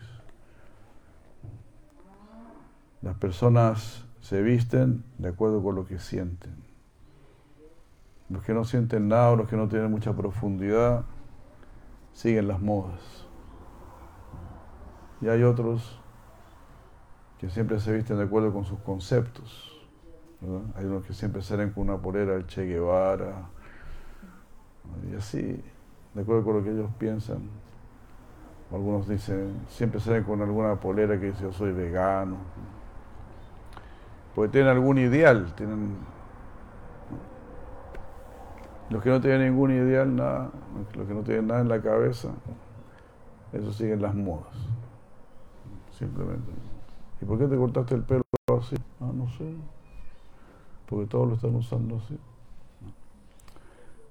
Las personas se visten de acuerdo con lo que sienten. Los que no sienten nada, los que no tienen mucha profundidad, siguen las modas. Y hay otros que siempre se visten de acuerdo con sus conceptos. Hay unos que siempre salen con una polera del Che Guevara, y así, de acuerdo con lo que ellos piensan. Algunos dicen, siempre salen con alguna polera que dice yo soy vegano. Porque tienen algún ideal, tienen los que no tienen ningún ideal, nada, los que no tienen nada en la cabeza, eso siguen las modas. Simplemente. ¿Y por qué te cortaste el pelo así? Ah, no sé. Porque todos lo están usando así.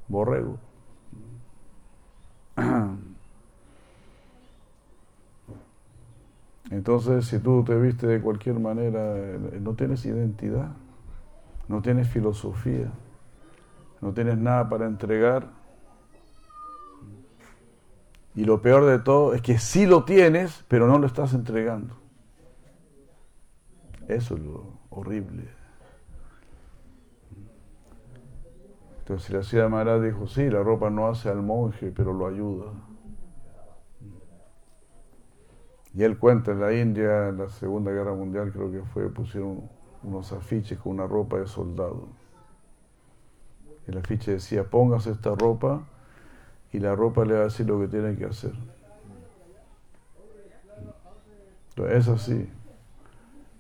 Borrego. (clears throat) Entonces, si tú te viste de cualquier manera, no tienes identidad, no tienes filosofía, no tienes nada para entregar. Y lo peor de todo es que sí lo tienes, pero no lo estás entregando. Eso es lo horrible. Entonces la ciudad Maharaj dijo, sí, la ropa no hace al monje, pero lo ayuda. Y él cuenta, en la India, en la Segunda Guerra Mundial creo que fue, pusieron unos afiches con una ropa de soldado. El afiche decía, póngase esta ropa y la ropa le va a decir lo que tiene que hacer. Entonces, es así,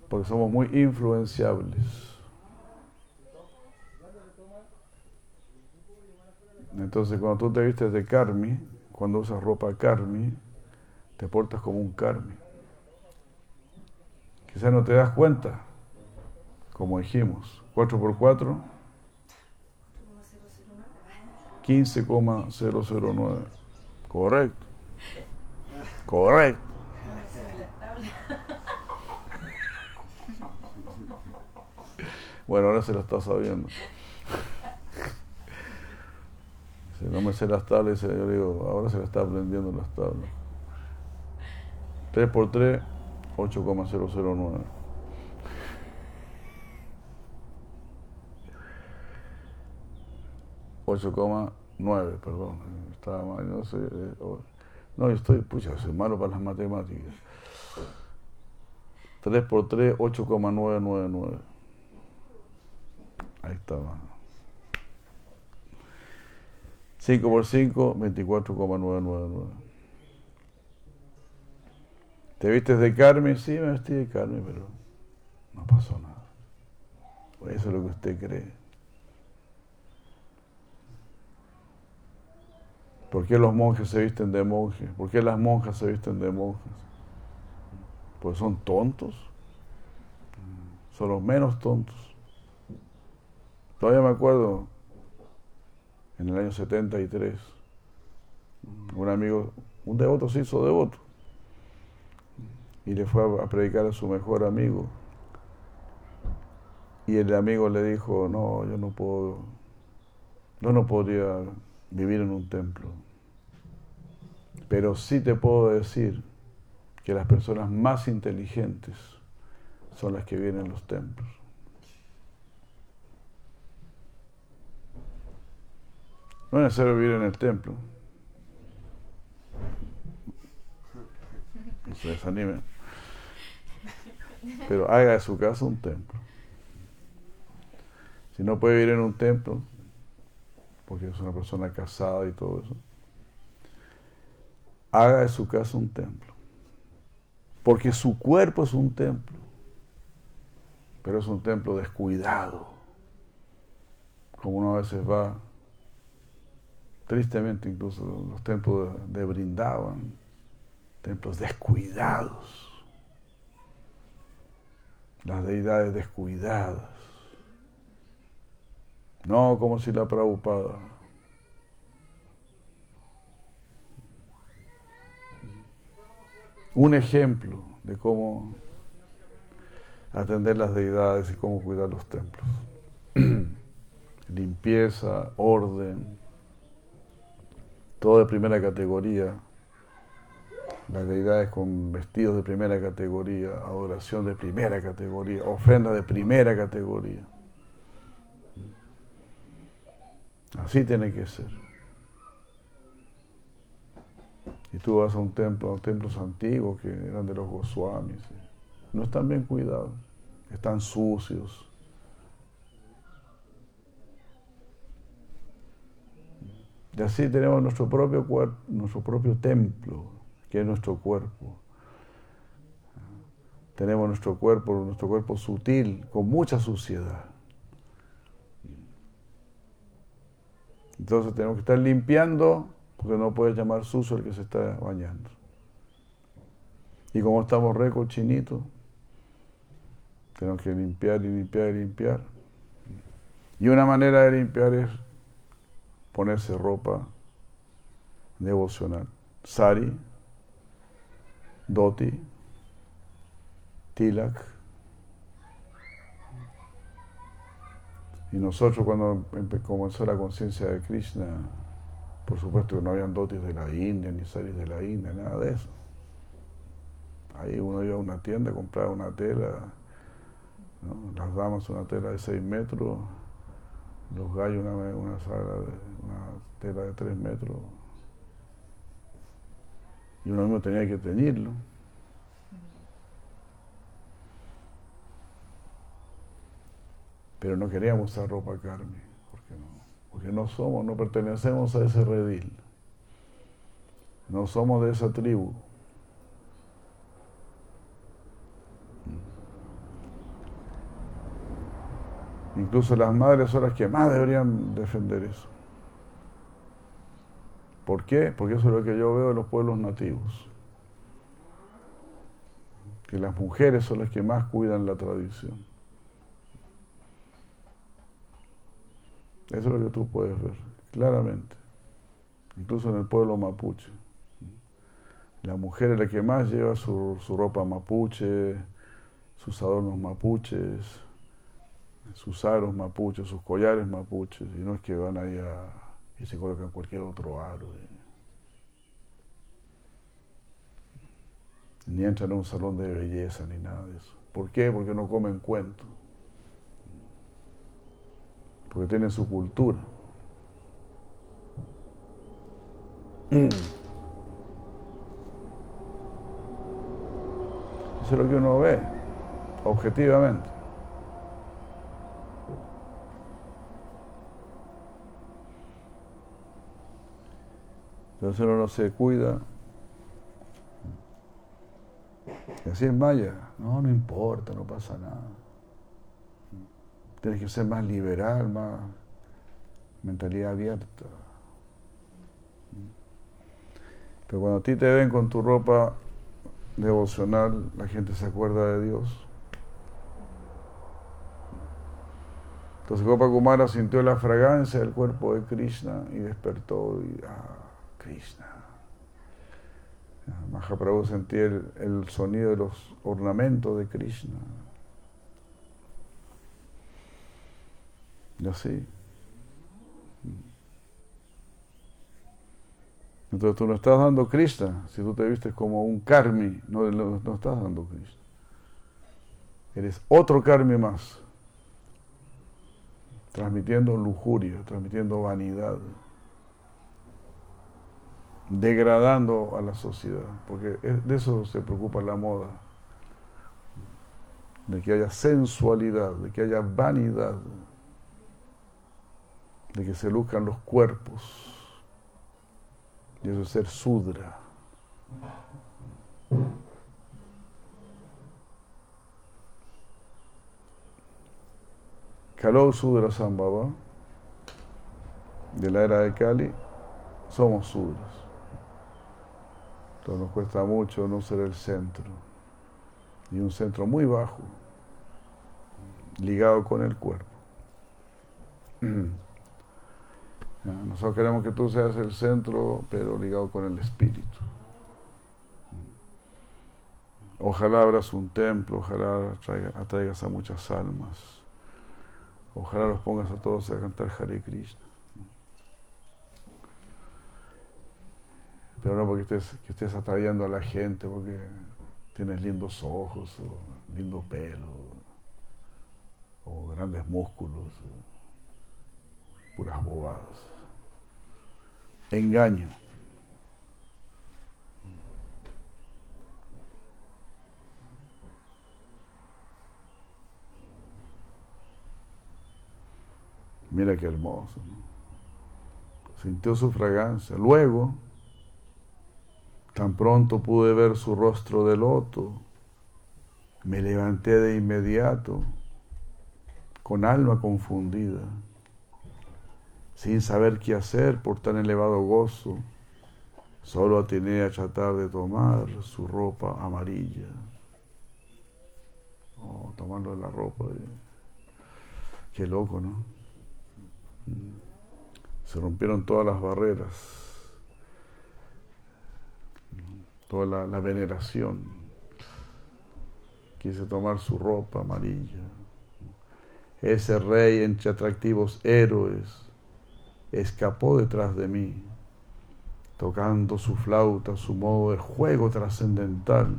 porque somos muy influenciables. Entonces, cuando tú te vistes de karmi, cuando usas ropa karmi, te portas como un karmi. Quizás no te das cuenta, como dijimos, 4x4, 15,009. Correcto. Correcto. Bueno, ahora se lo está sabiendo. Si no me sé las tablas, yo digo, ahora se le está aprendiendo las tablas. 3 por 3, 8,009. nueve, perdón, estaba mal, no sé, eh, no, yo estoy, pucha, soy malo para las matemáticas. 3 por 3, 8,999. Ahí estaba. 5 por 5, 24,999. ¿Te vistes de Carmen? Sí, me vestí de Carmen, pero no pasó nada. Eso es lo que usted cree. ¿Por qué los monjes se visten de monjes? ¿Por qué las monjas se visten de monjas? Pues son tontos. Son los menos tontos. Todavía me acuerdo en el año 73, un amigo, un devoto se hizo devoto y le fue a, predicar a su mejor amigo. Y el amigo le dijo, no, yo no puedo, yo no podría vivir en un templo. Pero sí te puedo decir que las personas más inteligentes son las que vienen a los templos. No es necesario vivir en el templo. No se desanimen. Pero haga de su casa un templo. Si no puede vivir en un templo, porque es una persona casada y todo eso, haga de su casa un templo. Porque su cuerpo es un templo, pero es un templo descuidado. Como uno a veces va tristemente incluso los templos de, Brindaban, templos descuidados, las deidades descuidadas. No como si la Prabhupada. Un ejemplo de cómo atender las deidades y cómo cuidar los templos. (clears throat) Limpieza, orden, todo de primera categoría, las deidades con vestidos de primera categoría, adoración de primera categoría, ofrenda de primera categoría. Así tiene que ser. Y tú vas a un templo, a templos antiguos que eran de los Goswamis. no están bien cuidados, están sucios. Y así tenemos nuestro propio cuerpo, nuestro propio templo, que es nuestro cuerpo. Tenemos nuestro cuerpo, nuestro cuerpo sutil, con mucha suciedad. Entonces tenemos que estar limpiando, porque no puedes llamar sucio el que se está bañando. Y como estamos re cochinitos, tenemos que limpiar y limpiar y limpiar. Y una manera de limpiar es ponerse ropa devocional. Sari, Doti, Tilak. Y nosotros cuando comenzó la conciencia de Krishna, por supuesto que no habían dotis de la India, ni saris de la India, nada de eso. Ahí uno iba a una tienda, compraba una tela, las damas una tela de 6 metros, los gallos una, una, sala una tela de 3 metros. Y uno mismo tenía que teñirlo. Pero no queríamos usar ropa carne, porque no, porque no somos, no pertenecemos a ese redil. No somos de esa tribu. Incluso las madres son las que más deberían defender eso. ¿Por qué? Porque eso es lo que yo veo en los pueblos nativos. Que las mujeres son las que más cuidan la tradición. Eso es lo que tú puedes ver, claramente. Incluso en el pueblo mapuche. La mujer es la que más lleva su, su ropa mapuche, sus adornos mapuches sus aros mapuches, sus collares mapuches, y no es que van ahí a, y se colocan cualquier otro aro. Ni entran en un salón de belleza ni nada de eso. ¿Por qué? Porque no comen cuento. Porque tienen su cultura. (clears throat) Eso es lo que uno ve, objetivamente. Entonces uno no se cuida. Y así es Maya. No, no importa, no pasa nada. Tienes que ser más liberal, más mentalidad abierta. Pero cuando a ti te ven con tu ropa devocional, la gente se acuerda de Dios. Entonces Gopa Kumara sintió la fragancia del cuerpo de Krishna y despertó y ah, Krishna. Mahaprabhu sentía el, sonido de los ornamentos de Krishna. Y así. Entonces tú no estás dando Krishna, si tú te vistes como un karmi, no, no, no estás dando Krishna. Eres otro karmi más, transmitiendo lujuria, transmitiendo vanidad degradando a la sociedad, porque de eso se preocupa la moda, de que haya sensualidad, de que haya vanidad, de que se luzcan los cuerpos, y eso es ser sudra. Kalou Sudra Sambhava, de la era de Kali, somos sudras. Entonces nos cuesta mucho no ser el centro. Y un centro muy bajo, ligado con el cuerpo. (clears throat) Nosotros queremos que tú seas el centro, pero ligado con el espíritu. Ojalá abras un templo, ojalá atraigas a muchas almas. Ojalá los pongas a todos a cantar Hare Krishna. pero no porque estés, que estés atrayendo a la gente, porque tienes lindos ojos, o lindo pelo, o grandes músculos, puras bobadas. Engaño. Mira qué hermoso. Sintió su fragancia. Luego, tan pronto pude ver su rostro de loto, me levanté de inmediato, con alma confundida, sin saber qué hacer por tan elevado gozo. Solo atiné a tratar de tomar su ropa amarilla. Oh, tomando la ropa. Qué loco, ¿no? Mm. Se rompieron todas las barreras, toda la, veneración. Quise tomar su ropa amarilla. Ese rey entre atractivos héroes escapó detrás de mí, tocando su flauta, su modo de juego trascendental.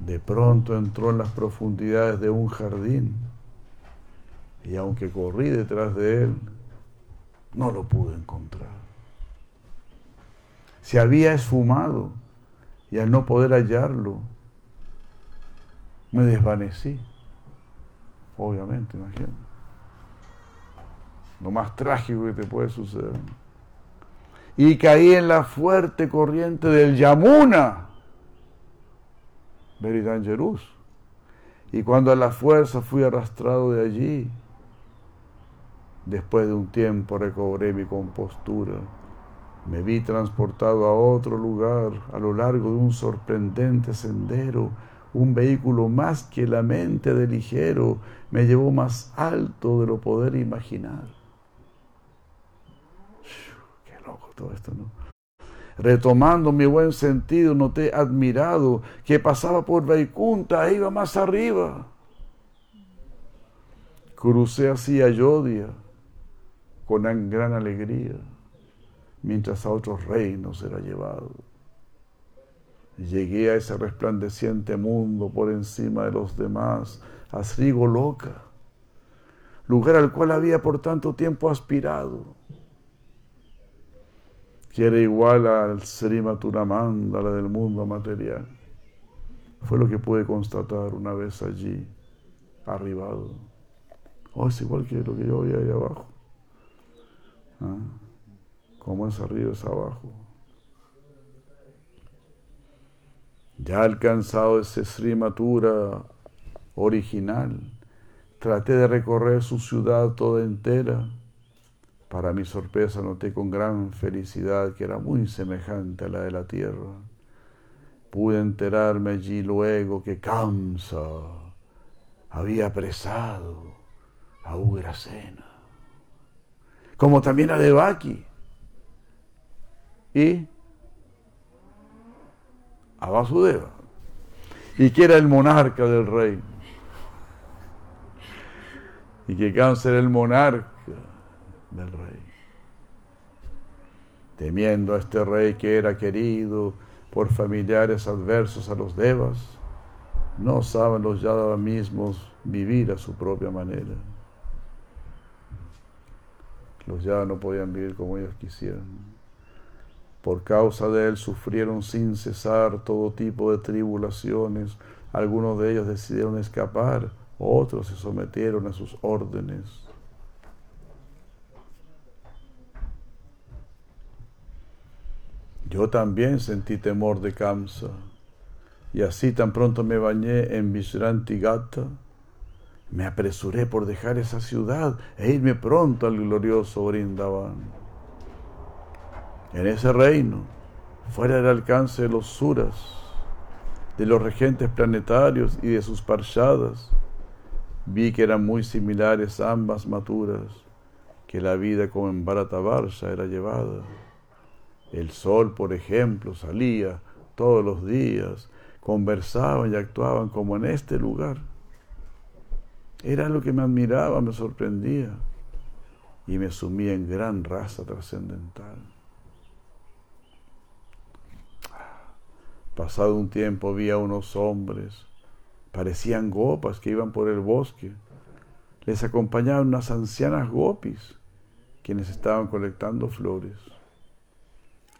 De pronto entró en las profundidades de un jardín y aunque corrí detrás de él, no lo pude encontrar. Se había esfumado y al no poder hallarlo, me desvanecí. Obviamente, imagínate. Lo más trágico que te puede suceder. Y caí en la fuerte corriente del Yamuna, very dangerous. Y cuando a la fuerza fui arrastrado de allí, Después de un tiempo recobré mi compostura. Me vi transportado a otro lugar a lo largo de un sorprendente sendero. Un vehículo más que la mente de ligero me llevó más alto de lo poder imaginar. Qué loco todo esto, ¿no? Retomando mi buen sentido, noté admirado que pasaba por Vaikunta e iba más arriba. Crucé así a Yodia con gran alegría, mientras a otros reinos era llevado. Llegué a ese resplandeciente mundo por encima de los demás, a Loca, lugar al cual había por tanto tiempo aspirado, que era igual al Srima la del mundo material. Fue lo que pude constatar una vez allí, arribado. Oh, es igual que lo que yo vi ahí abajo. ¿Ah? Como es arriba es abajo. Ya alcanzado ese Sri original, traté de recorrer su ciudad toda entera. Para mi sorpresa noté con gran felicidad que era muy semejante a la de la tierra. Pude enterarme allí luego que Kamsa había apresado a Ugrasena como también a Devaki y a Vasudeva, y que era el monarca del rey, y que Cáncer era el monarca del rey. Temiendo a este rey que era querido por familiares adversos a los devas, no saben los yadavas mismos vivir a su propia manera. Los ya no podían vivir como ellos quisieran. Por causa de él sufrieron sin cesar todo tipo de tribulaciones. Algunos de ellos decidieron escapar, otros se sometieron a sus órdenes. Yo también sentí temor de Kamsa, y así tan pronto me bañé en Vishrantigata, me apresuré por dejar esa ciudad e irme pronto al glorioso Brindavan. En ese reino, fuera del alcance de los suras, de los regentes planetarios y de sus parshadas, vi que eran muy similares ambas maturas, que la vida como en Bharatabarsha era llevada. El sol, por ejemplo, salía todos los días, conversaban y actuaban como en este lugar. Era lo que me admiraba, me sorprendía y me sumía en gran raza trascendental. Pasado un tiempo vi a unos hombres, parecían gopas que iban por el bosque. Les acompañaban unas ancianas gopis, quienes estaban colectando flores.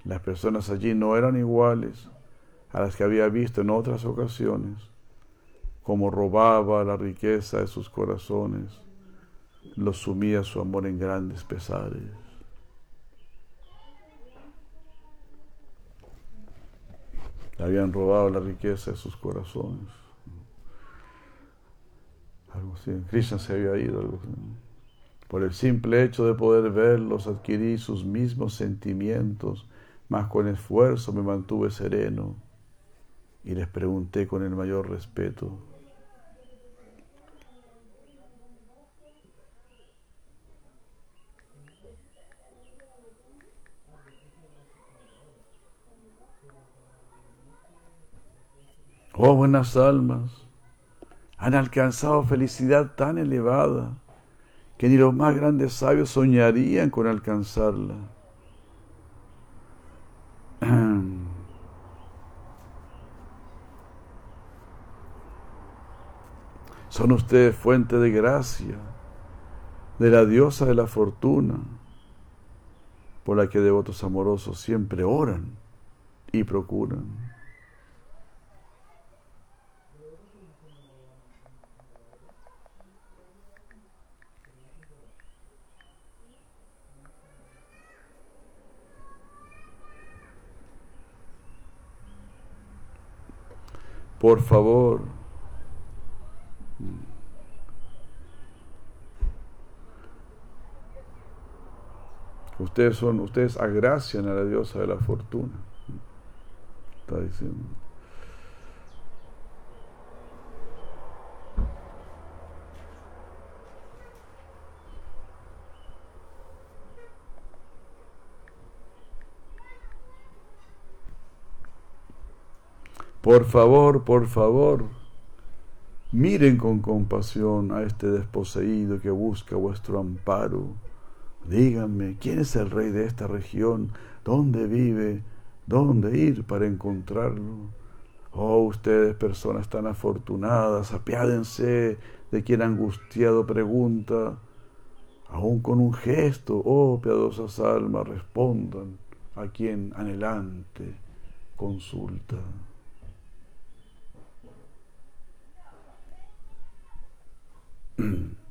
Las personas allí no eran iguales a las que había visto en otras ocasiones como robaba la riqueza de sus corazones, los sumía su amor en grandes pesares. Le habían robado la riqueza de sus corazones. Algo así. Krishna se había ido. Algo así. Por el simple hecho de poder verlos, adquirí sus mismos sentimientos, mas con esfuerzo me mantuve sereno y les pregunté con el mayor respeto. Oh buenas almas, han alcanzado felicidad tan elevada que ni los más grandes sabios soñarían con alcanzarla. (clears throat) Son ustedes fuente de gracia, de la diosa de la fortuna, por la que devotos amorosos siempre oran y procuran. Por favor. Ustedes son, ustedes agracian a la diosa de la fortuna. Está diciendo. Por favor, por favor, miren con compasión a este desposeído que busca vuestro amparo. Díganme, ¿quién es el rey de esta región? ¿Dónde vive? ¿Dónde ir para encontrarlo? Oh, ustedes, personas tan afortunadas, apiádense de quien angustiado pregunta. Aún con un gesto, oh piadosas almas, respondan a quien anhelante consulta. (clears throat)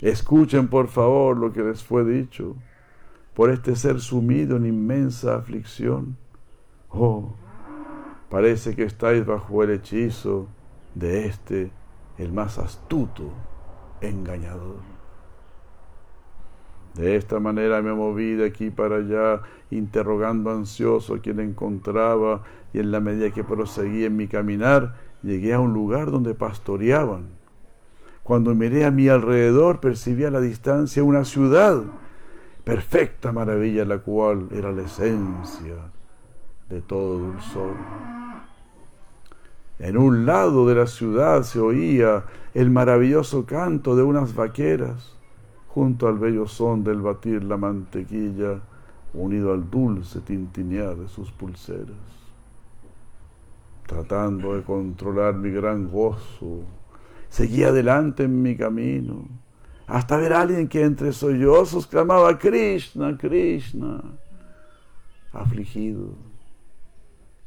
Escuchen por favor lo que les fue dicho por este ser sumido en inmensa aflicción. Oh, parece que estáis bajo el hechizo de este, el más astuto engañador. De esta manera me moví de aquí para allá, interrogando ansioso a quien encontraba, y en la medida que proseguí en mi caminar, llegué a un lugar donde pastoreaban. Cuando miré a mi alrededor, percibí a la distancia una ciudad, perfecta maravilla, la cual era la esencia de todo dulzor. En un lado de la ciudad se oía el maravilloso canto de unas vaqueras junto al bello son del batir la mantequilla, unido al dulce tintinear de sus pulseras. Tratando de controlar mi gran gozo, seguí adelante en mi camino, hasta ver a alguien que entre sollozos clamaba Krishna, Krishna, afligido.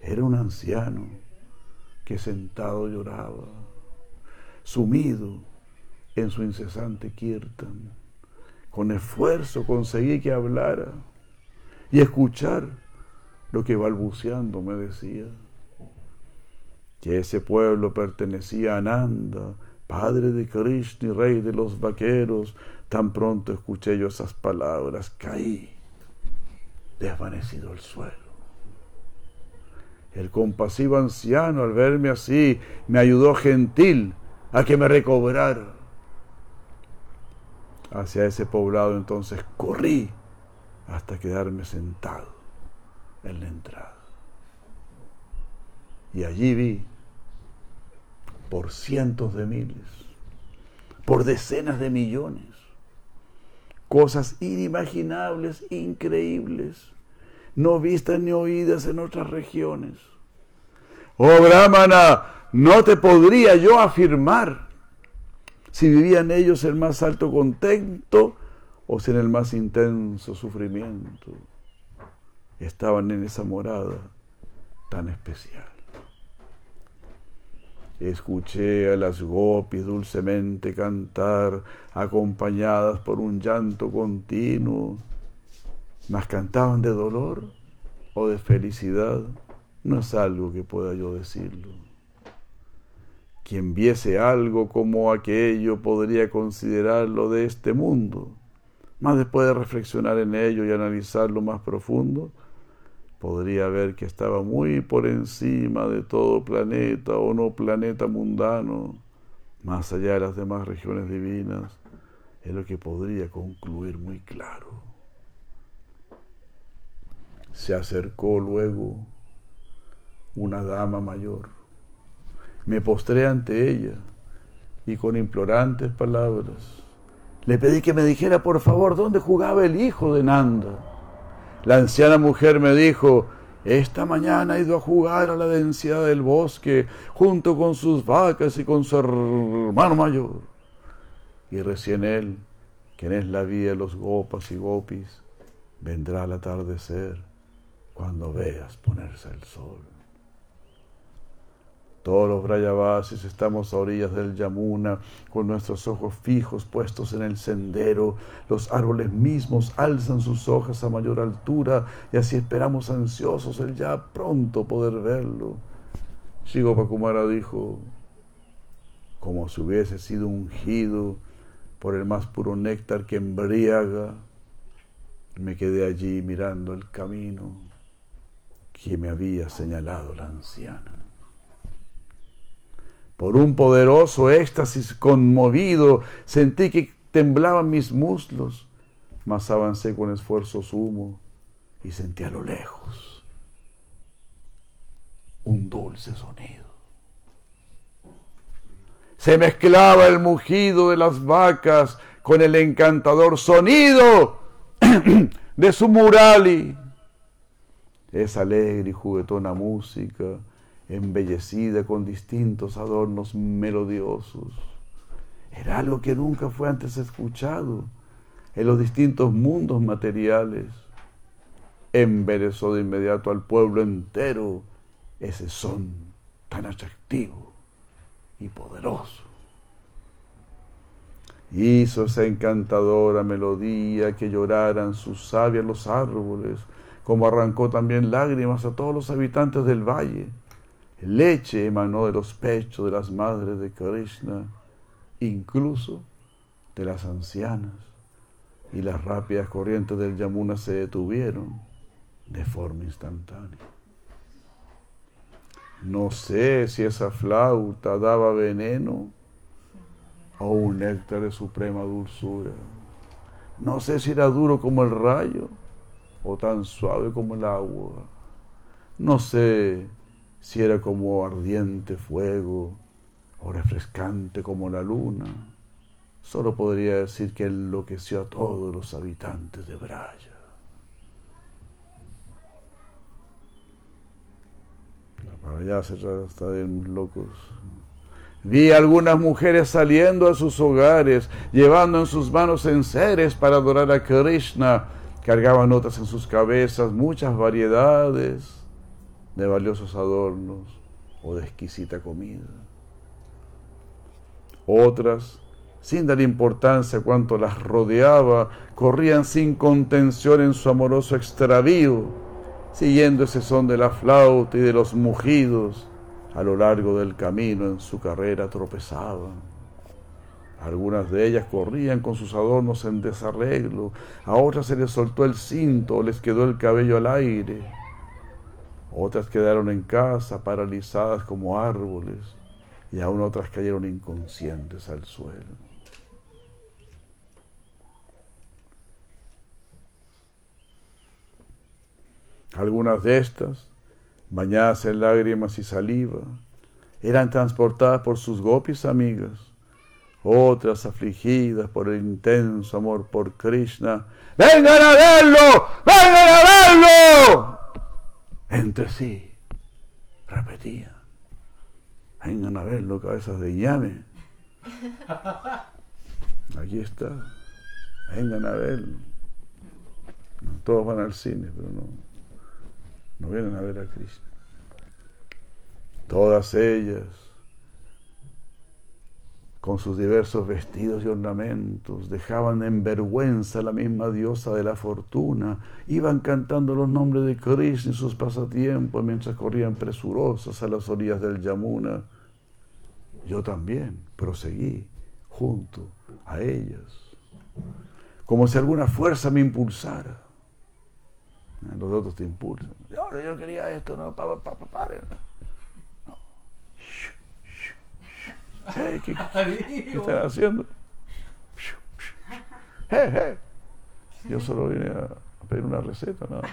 Era un anciano que sentado lloraba, sumido en su incesante kirtan con esfuerzo conseguí que hablara y escuchar lo que balbuceando me decía. Que ese pueblo pertenecía a Nanda, padre de Krishna y rey de los vaqueros. Tan pronto escuché yo esas palabras, caí desvanecido el suelo. El compasivo anciano, al verme así, me ayudó gentil a que me recobrara hacia ese poblado, entonces corrí hasta quedarme sentado en la entrada. Y allí vi por cientos de miles, por decenas de millones, cosas inimaginables, increíbles, no vistas ni oídas en otras regiones. Oh Brahmana, no te podría yo afirmar si vivían ellos el más alto contento o si en el más intenso sufrimiento estaban en esa morada tan especial. Escuché a las gopis dulcemente cantar, acompañadas por un llanto continuo. ¿Mas cantaban de dolor o de felicidad? No es algo que pueda yo decirlo. Quien viese algo como aquello podría considerarlo de este mundo, mas después de reflexionar en ello y analizarlo más profundo, podría ver que estaba muy por encima de todo planeta o no planeta mundano, más allá de las demás regiones divinas, es lo que podría concluir muy claro. Se acercó luego una dama mayor me postré ante ella y con implorantes palabras le pedí que me dijera por favor dónde jugaba el hijo de Nanda. La anciana mujer me dijo, esta mañana ha ido a jugar a la densidad del bosque junto con sus vacas y con su hermano mayor. Y recién él, quien es la vía de los gopas y gopis, vendrá al atardecer cuando veas ponerse el sol. Todos los Brayavasis estamos a orillas del Yamuna, con nuestros ojos fijos puestos en el sendero. Los árboles mismos alzan sus hojas a mayor altura y así esperamos ansiosos el ya pronto poder verlo. Shigopakumara dijo, como si hubiese sido ungido por el más puro néctar que embriaga, me quedé allí mirando el camino que me había señalado la anciana. Por un poderoso éxtasis conmovido, sentí que temblaban mis muslos, mas avancé con esfuerzo sumo y sentí a lo lejos un dulce sonido. Se mezclaba el mugido de las vacas con el encantador sonido (clears throat) de su murali. Esa alegre y juguetona música embellecida con distintos adornos melodiosos. Era algo que nunca fue antes escuchado en los distintos mundos materiales. Embelezó de inmediato al pueblo entero ese son tan atractivo y poderoso. Hizo esa encantadora melodía que lloraran sus sabias los árboles, como arrancó también lágrimas a todos los habitantes del valle leche emanó de los pechos de las madres de Krishna, incluso de las ancianas, y las rápidas corrientes del Yamuna se detuvieron de forma instantánea. No sé si esa flauta daba veneno o un néctar de suprema dulzura. No sé si era duro como el rayo o tan suave como el agua. No sé si era como ardiente fuego o refrescante como la luna, solo podría decir que enloqueció a todos los habitantes de Braya. Para allá se está de locos. Vi algunas mujeres saliendo a sus hogares, llevando en sus manos enseres para adorar a Krishna. Cargaban otras en sus cabezas, muchas variedades de valiosos adornos o de exquisita comida. Otras, sin dar importancia a cuanto las rodeaba, corrían sin contención en su amoroso extravío, siguiendo ese son de la flauta y de los mugidos. A lo largo del camino en su carrera tropezaban. Algunas de ellas corrían con sus adornos en desarreglo, a otras se les soltó el cinto o les quedó el cabello al aire otras quedaron en casa paralizadas como árboles y aún otras cayeron inconscientes al suelo. Algunas de estas, bañadas en lágrimas y saliva, eran transportadas por sus gopis amigas. Otras, afligidas por el intenso amor por Krishna, ¡vengan a verlo! ¡vengan a verlo! Entre sí repetían. Vengan a verlo, cabezas de llame. Aquí está. Vengan a verlo. todos van al cine, pero no, no vienen a ver a Cristo. Todas ellas con sus diversos vestidos y ornamentos, dejaban en vergüenza a la misma diosa de la fortuna, iban cantando los nombres de Krishna y sus pasatiempos mientras corrían presurosas a las orillas del Yamuna. Yo también proseguí junto a ellas, como si alguna fuerza me impulsara. Los otros te impulsan. Yo, quería esto, no, pa, pa, pa, (laughs) ¿qué, ¿qué, están haciendo? Yo solo vine a pedir una receta, nada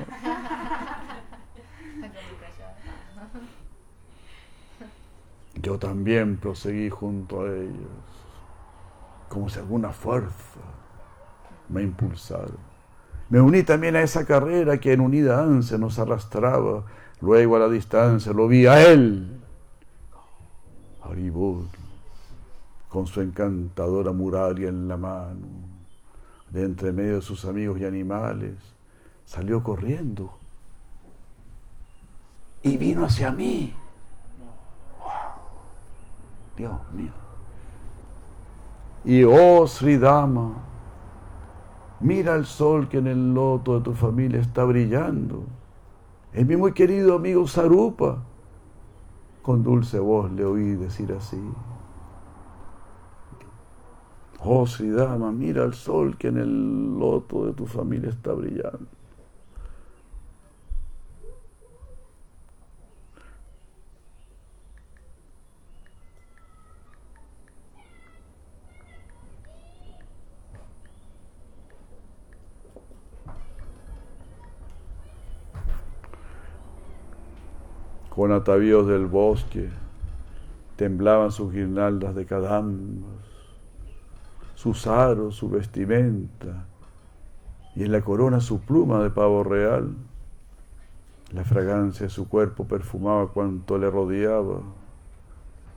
Yo también proseguí junto a ellos, como si alguna fuerza me impulsara. Me uní también a esa carrera que en unida ansia nos arrastraba. Luego a la distancia lo vi a él, Haribur, con su encantadora muralla en la mano, de entre medio de sus amigos y animales, salió corriendo y vino hacia mí. Dios mío. Y oh Sridama, mira el sol que en el loto de tu familia está brillando. Es mi muy querido amigo Sarupa. Con dulce voz le oí decir así. Oh Sridama, mira el sol que en el loto de tu familia está brillando. con atavíos del bosque, temblaban sus guirnaldas de cadambas, sus aros, su vestimenta, y en la corona su pluma de pavo real. La fragancia de su cuerpo perfumaba cuanto le rodeaba,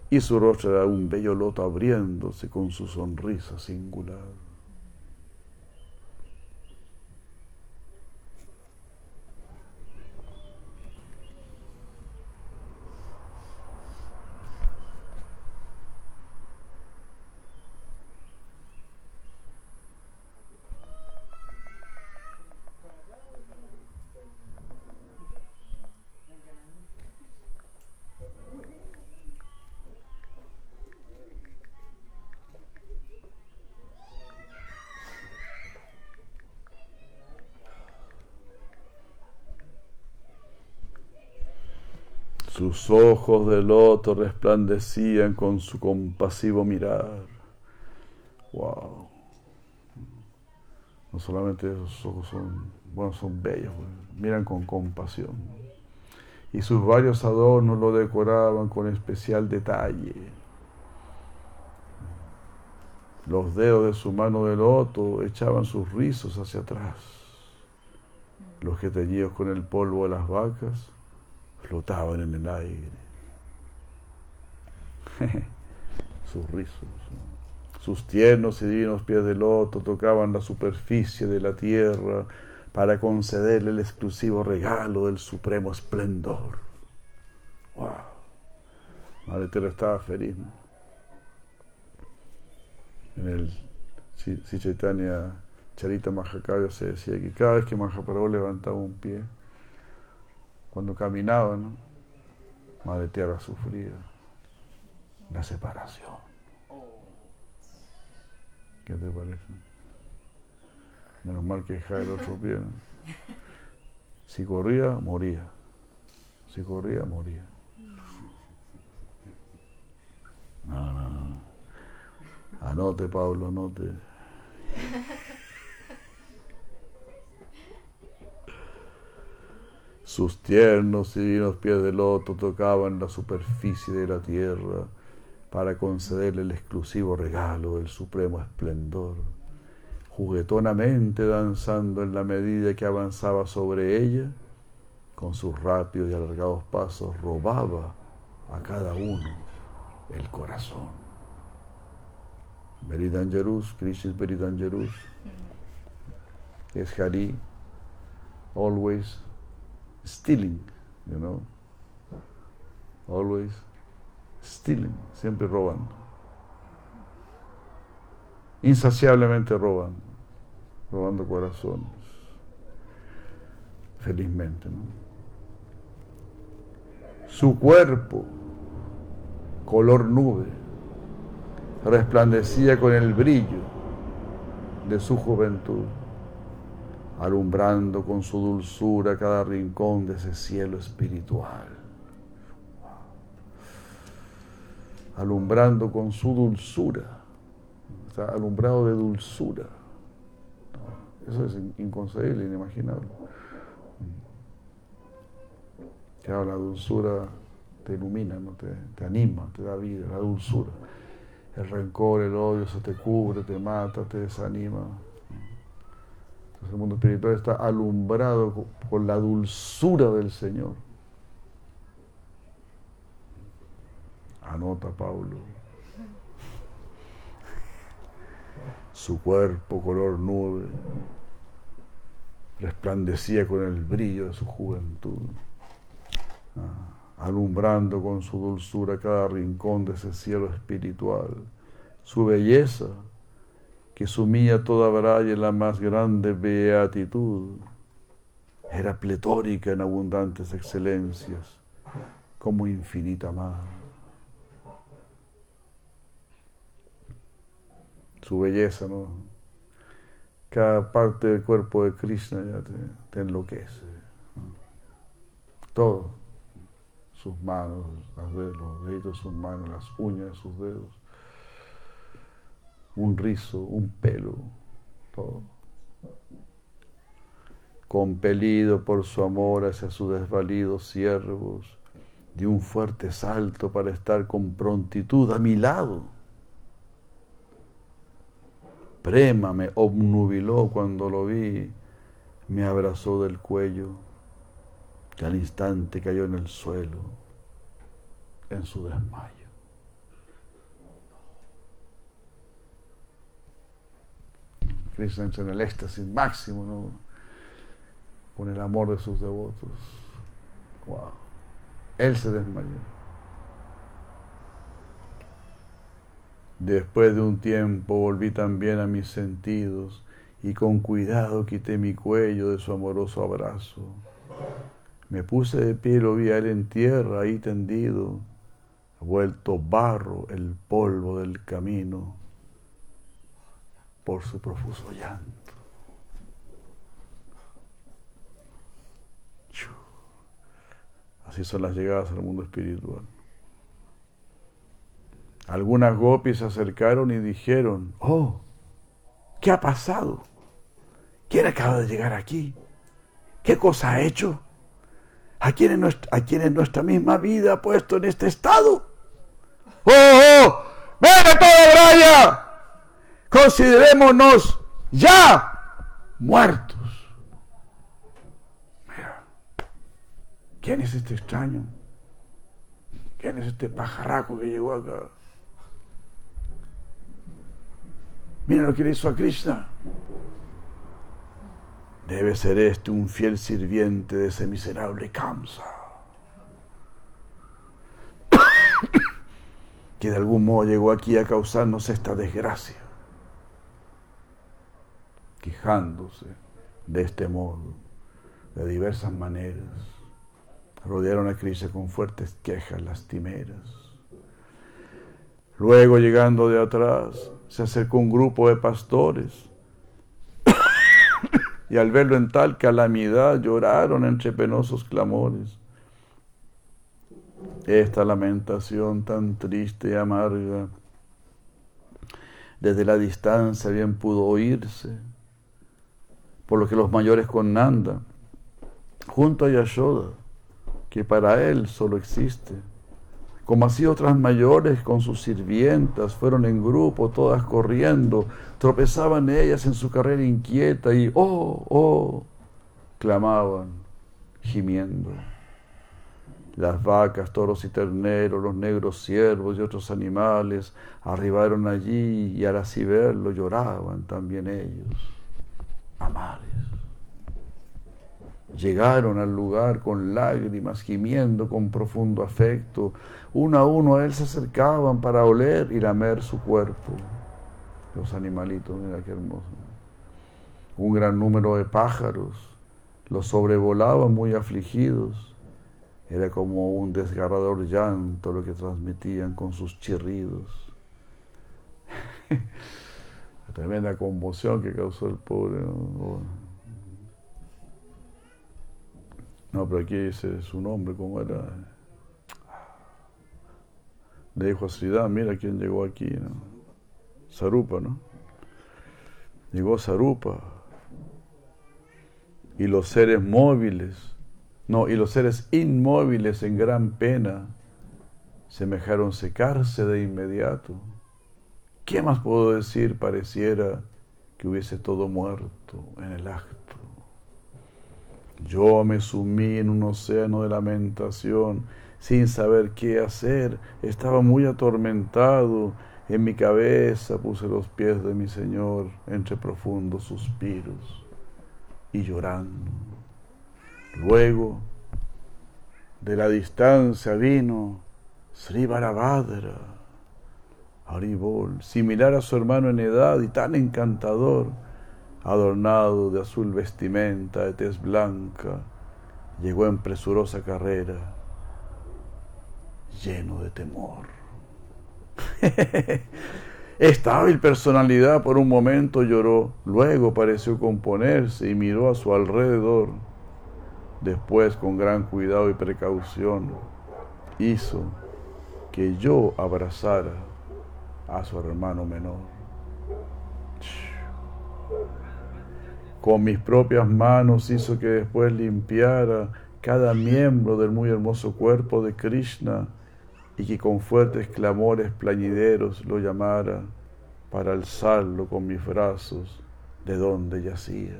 y su rostro era un bello loto abriéndose con su sonrisa singular. Ojos de loto resplandecían con su compasivo mirar. Wow. No solamente esos ojos son, bueno, son bellos, pues, miran con compasión. Y sus varios adornos lo decoraban con especial detalle. Los dedos de su mano de loto echaban sus rizos hacia atrás. Los que teñidos con el polvo de las vacas flotaban en el aire. (laughs) sus rizos, sus tiernos y divinos pies de loto tocaban la superficie de la tierra para concederle el exclusivo regalo del supremo esplendor. ¡Wow! Madre Tierra estaba feliz. En el Chaitanya Charita Mahakavya se decía que cada vez que Mahaprabhu levantaba un pie, cuando caminaba, ¿no? Madre Tierra sufría la separación. ¿Qué te parece? Menos mal que el otro (laughs) pie. Si corría, moría. Si corría, moría. No, no, no. Anote, Pablo, anote. (laughs) Sus tiernos y divinos pies de loto tocaban la superficie de la tierra para concederle el exclusivo regalo del supremo esplendor. Juguetonamente danzando en la medida que avanzaba sobre ella, con sus rápidos y alargados pasos robaba a cada uno el corazón. Very dangerous, Krishna is very dangerous. Es Hari, always stealing, you know. Always stealing, siempre robando. insaciablemente roban, robando corazones, felizmente. ¿no? Su cuerpo, color nube, resplandecía con el brillo de su juventud, alumbrando con su dulzura cada rincón de ese cielo espiritual. Alumbrando con su dulzura, está alumbrado de dulzura. Eso es inconcebible, inimaginable. Claro, la dulzura te ilumina, ¿no? te, te anima, te da vida, la dulzura. El rencor, el odio, se te cubre, te mata, te desanima. Entonces el mundo espiritual está alumbrado por la dulzura del Señor. Anota Pablo. Su cuerpo color nube resplandecía con el brillo de su juventud. Ah, alumbrando con su dulzura cada rincón de ese cielo espiritual. Su belleza, que sumía toda Braya en la más grande beatitud, era pletórica en abundantes excelencias, como infinita mar. Su belleza, ¿no? Cada parte del cuerpo de Krishna ya te, enloquece. Todo sus manos, los deditos de sus manos, las uñas de sus dedos, un rizo, un pelo, todo. Compelido por su amor hacia sus desvalidos siervos, dio un fuerte salto para estar con prontitud a mi lado. Prema me obnubiló cuando lo vi, me abrazó del cuello que al instante cayó en el suelo, en su desmayo. Cristo entra en el éxtasis máximo, ¿no? Con el amor de sus devotos. Wow. Él se desmayó. Después de un tiempo volví también a mis sentidos y con cuidado quité mi cuello de su amoroso abrazo. Me puse de pie y lo vi a él en tierra, ahí tendido, vuelto barro el polvo del camino por su profuso llanto. Así son las llegadas al mundo espiritual. Algunas gopis se acercaron y dijeron, oh, ¿qué ha pasado? ¿Quién acaba de llegar aquí? ¿Qué cosa ha hecho? ¿A quién, en nuestra, misma vida ha puesto en este estado? ¡Oh, oh! ¡Venga todo, Braya! Considerémonos ya muertos. Mira, ¿quién es este extraño? ¿Quién es este pajarraco que llegó acá? Mira lo que le hizo a Krishna. Debe ser este un fiel sirviente de ese miserable Kamsa, (coughs) que de algún modo llegó aquí a causarnos esta desgracia, quejándose de este modo, de diversas maneras. Rodearon a Krishna con fuertes quejas lastimeras. Luego, llegando de atrás, se acercó un grupo de pastores (coughs) y al verlo en tal calamidad lloraron entre penosos clamores. Esta lamentación tan triste y amarga desde la distancia bien pudo oírse, por lo que los mayores con Nanda, junto a Yashoda, que para él solo existe, como así otras mayores con sus sirvientas fueron en grupo, todas corriendo, tropezaban ellas en su carrera inquieta y, oh, oh, clamaban, gimiendo. Las vacas, toros y terneros, los negros ciervos y otros animales arribaron allí y al así verlo lloraban también ellos, Llegaron al lugar con lágrimas, gimiendo con profundo afecto. Uno a uno a él se acercaban para oler y lamer su cuerpo. los animalitos, mira qué hermoso. Un gran número de pájaros los sobrevolaban muy afligidos. Era como un desgarrador llanto lo que transmitían con sus chirridos. (laughs) La tremenda conmoción que causó el pobre. No, pero aquí dice su nombre, ¿cómo era? Le dijo a Sridham, mira quién llegó aquí, ¿no? Sarupa, ¿no? Llegó Sarupa. Y los seres móviles, no, y los seres inmóviles en gran pena, semejaron secarse de inmediato. ¿Qué más puedo decir? Pareciera que hubiese todo muerto en el acto. Yo me sumí en un océano de lamentación sin saber qué hacer. Estaba muy atormentado. En mi cabeza puse los pies de mi Señor entre profundos suspiros y llorando. Luego, de la distancia vino Sri Barabhadra, Haribol, similar a su hermano en edad y tan encantador adornado de azul vestimenta, de tez blanca, llegó en presurosa carrera, lleno de temor. (laughs) Esta hábil personalidad por un momento lloró, luego pareció componerse y miró a su alrededor. Después, con gran cuidado y precaución, hizo que yo abrazara a su hermano menor. Con mis propias manos hizo que después limpiara cada miembro del muy hermoso cuerpo de Krishna y que con fuertes clamores plañideros lo llamara para alzarlo con mis brazos de donde yacía.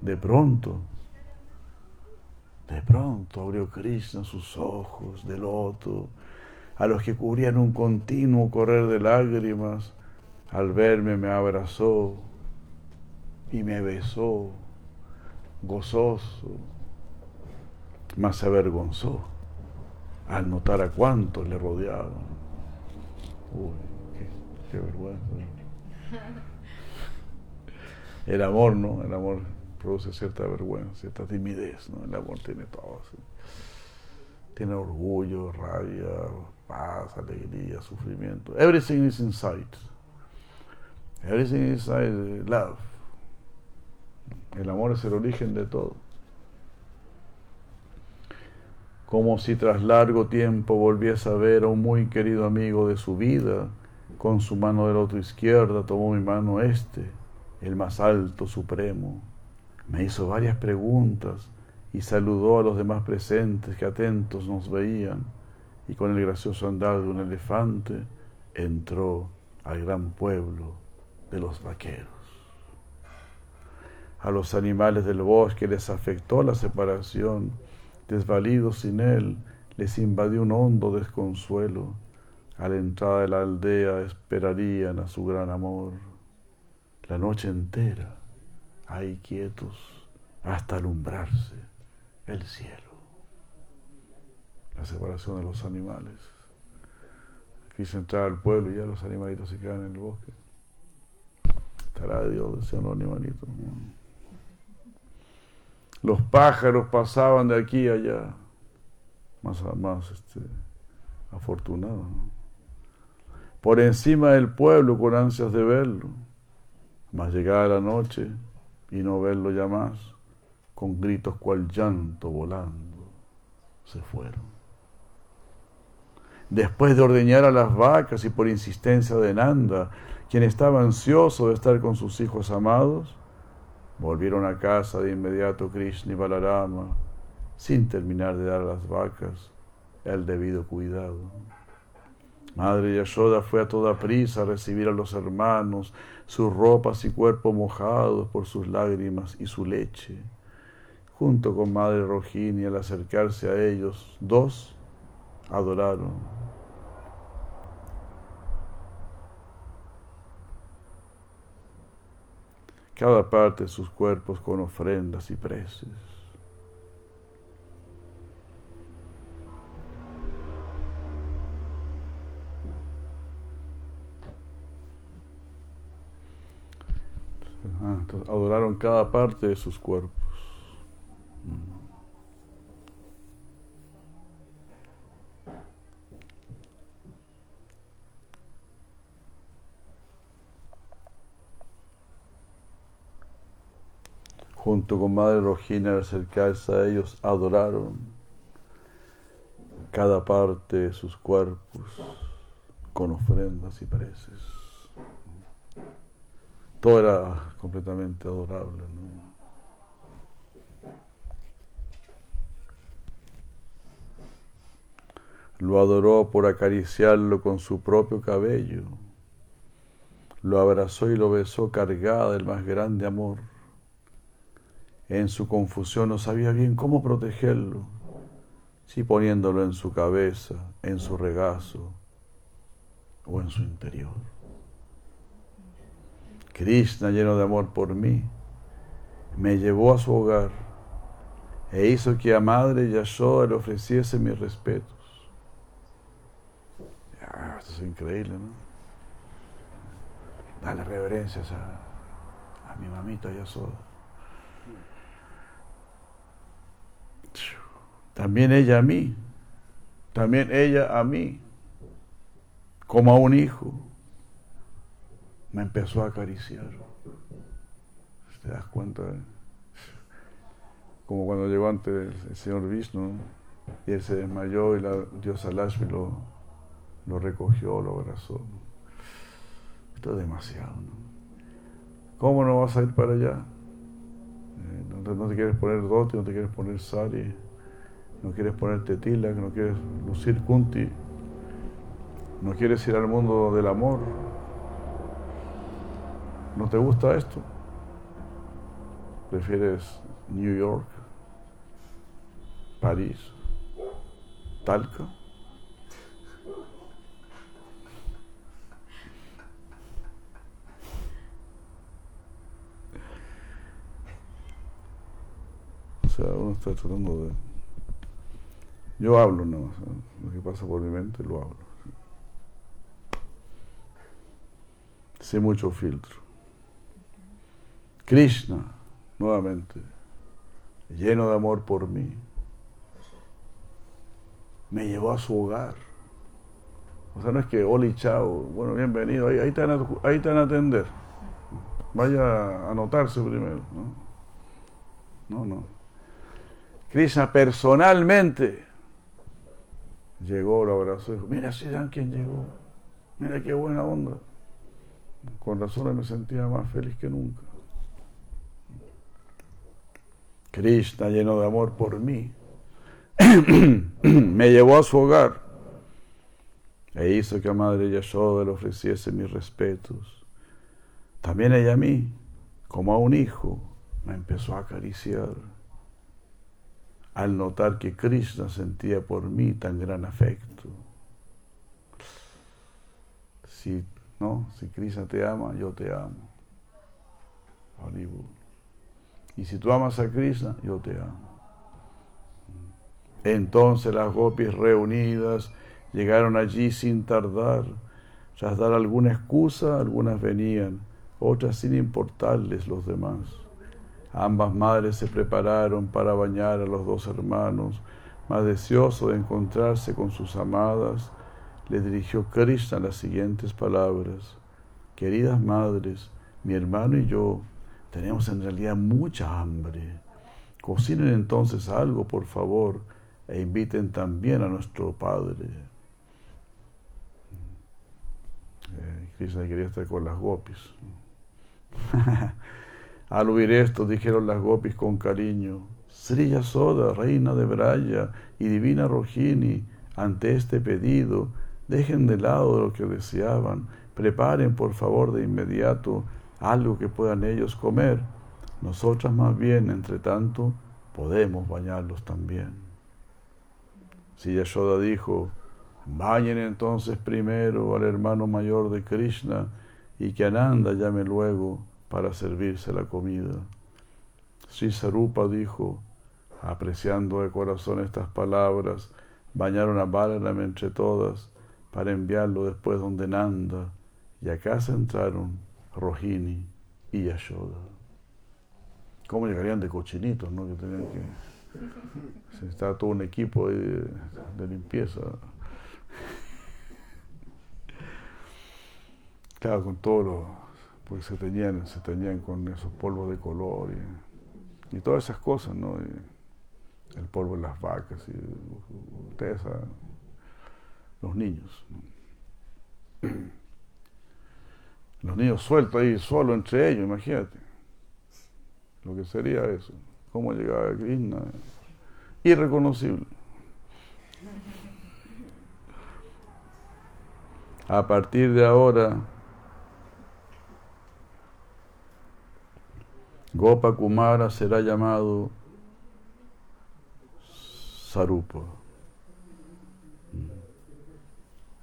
De pronto, de pronto abrió Krishna sus ojos de loto, a los que cubrían un continuo correr de lágrimas. Al verme me abrazó y me besó gozoso, mas se avergonzó al notar a cuántos le rodeaban. Uy, qué, vergüenza. El amor, ¿no? El amor produce cierta vergüenza, cierta timidez, ¿no? El amor tiene todo. Tiene orgullo, rabia, paz, alegría, sufrimiento. Everything is inside. Everything is inside love. El amor es el origen de todo. Como si tras largo tiempo volviese a ver a un muy querido amigo de su vida, con su mano de la otra izquierda tomó mi mano este, el más alto, supremo. Me hizo varias preguntas y saludó a los demás presentes que atentos nos veían, y con el gracioso andar de un elefante entró al gran pueblo de los vaqueros a los animales del bosque les afectó la separación, desvalidos sin él, les invadió un hondo desconsuelo. A la entrada de la aldea esperarían a su gran amor. La noche entera, ahí quietos, hasta alumbrarse el cielo. La separación de los animales. Quise entrar al pueblo y ya los animalitos se quedan en el bosque. Estará Dios, decían los animalitos. Los pájaros pasaban de aquí a allá, más, más este, afortunados. Por encima del pueblo con ansias de verlo, más llegada la noche y no verlo ya más, con gritos cual llanto volando, se fueron. Después de ordeñar a las vacas y por insistencia de Nanda, quien estaba ansioso de estar con sus hijos amados, Volvieron a casa de inmediato Krishna y Balarama, sin terminar de dar a las vacas el debido cuidado. Madre Yashoda fue a toda prisa a recibir a los hermanos, sus ropas y cuerpo mojados por sus lágrimas y su leche. Junto con Madre Rohini, al acercarse a ellos, dos adoraron cada parte de sus cuerpos con ofrendas y preces. Ah, adoraron cada parte de sus cuerpos. Junto con Madre Rogina, al acercarse a ellos, adoraron cada parte de sus cuerpos con ofrendas y preces. Todo era completamente adorable. Lo adoró por acariciarlo con su propio cabello. Lo abrazó y lo besó cargada del más grande amor. En su confusión no sabía bien cómo protegerlo, si poniéndolo en su cabeza, en su regazo o en su interior. Krishna, lleno de amor por mí, me llevó a su hogar e hizo que a Madre Yashoda le ofreciese mis respetos. esto es increíble, ¿no? Dale reverencias a, a mi mamita Yashoda. También ella a mí, también ella a mí, como a un hijo me empezó a acariciar. ¿Te das cuenta? Como cuando llegó ante el, señor Vishnu y él se desmayó y la diosa Lashmi lo, lo recogió, lo abrazó. Esto es demasiado. ¿no? ¿Cómo no vas a ir para allá? No, te, quieres poner doti, no te quieres poner sari, no quieres ponerte tila, no quieres lucir kunti, no quieres ir al mundo del amor. ¿No te gusta esto? ¿Prefieres New York? ¿París? ¿Talca? Está tratando de... Yo hablo más, lo que pasa por mi mente lo hablo. Sin mucho filtro. Krishna, nuevamente, lleno de amor por mí, me llevó a su hogar. O sea, no es que, Oli, chao, bueno, bienvenido, ahí, ahí, te, van ahí te van a atender. Vaya a anotarse primero. No, no. no. Krishna personalmente llegó, lo abrazó y dijo, mira, dan quién llegó. Mira qué buena onda. Con razón me sentía más feliz que nunca. Krishna, lleno de amor por mí, (clears throat) me llevó a su hogar e hizo que a Madre Yashoda le ofreciese mis respetos. También ella a mí, como a un hijo, me empezó a acariciar al notar que Krishna sentía por mí tan gran afecto. Si, ¿no? si Krishna te ama, yo te amo. Y si tú amas a Krishna, yo te amo. Entonces las gopis reunidas llegaron allí sin tardar. Tras dar alguna excusa, algunas venían, otras sin importarles los demás. Ambas madres se prepararon para bañar a los dos hermanos, más deseoso de encontrarse con sus amadas, le dirigió Krishna las siguientes palabras. Queridas madres, mi hermano y yo tenemos en realidad mucha hambre. Cocinen entonces algo, por favor, e inviten también a nuestro Padre. Eh, Krishna quería estar con las gopis. (laughs) Al oír esto, dijeron las gopis con cariño, Sri Yasoda, reina de Braya y divina Rohini, ante este pedido, dejen de lado lo que deseaban, preparen por favor de inmediato algo que puedan ellos comer. Nosotras más bien, entre tanto, podemos bañarlos también. Si Yashoda dijo, bañen entonces primero al hermano mayor de Krishna y que Ananda llame luego para servirse la comida. Si Sarupa dijo, apreciando de corazón estas palabras, bañaron a Balaram entre todas para enviarlo después donde Nanda, y acá se entraron Rohini y Yashoda. ¿Cómo llegarían de cochinitos, no? Que tenían que... Estaba todo un equipo de, de limpieza. Claro, con todos los... Porque se teñían, se teñían con esos polvos de color y, y todas esas cosas, ¿no? El polvo de las vacas y ustedes los niños. (clears throat) Los niños sueltos ahí, solo entre ellos, imagínate. Lo que sería eso. ¿Cómo llegaba Krishna? Irreconocible. A partir de ahora, Gopa Kumara será llamado Sarupa.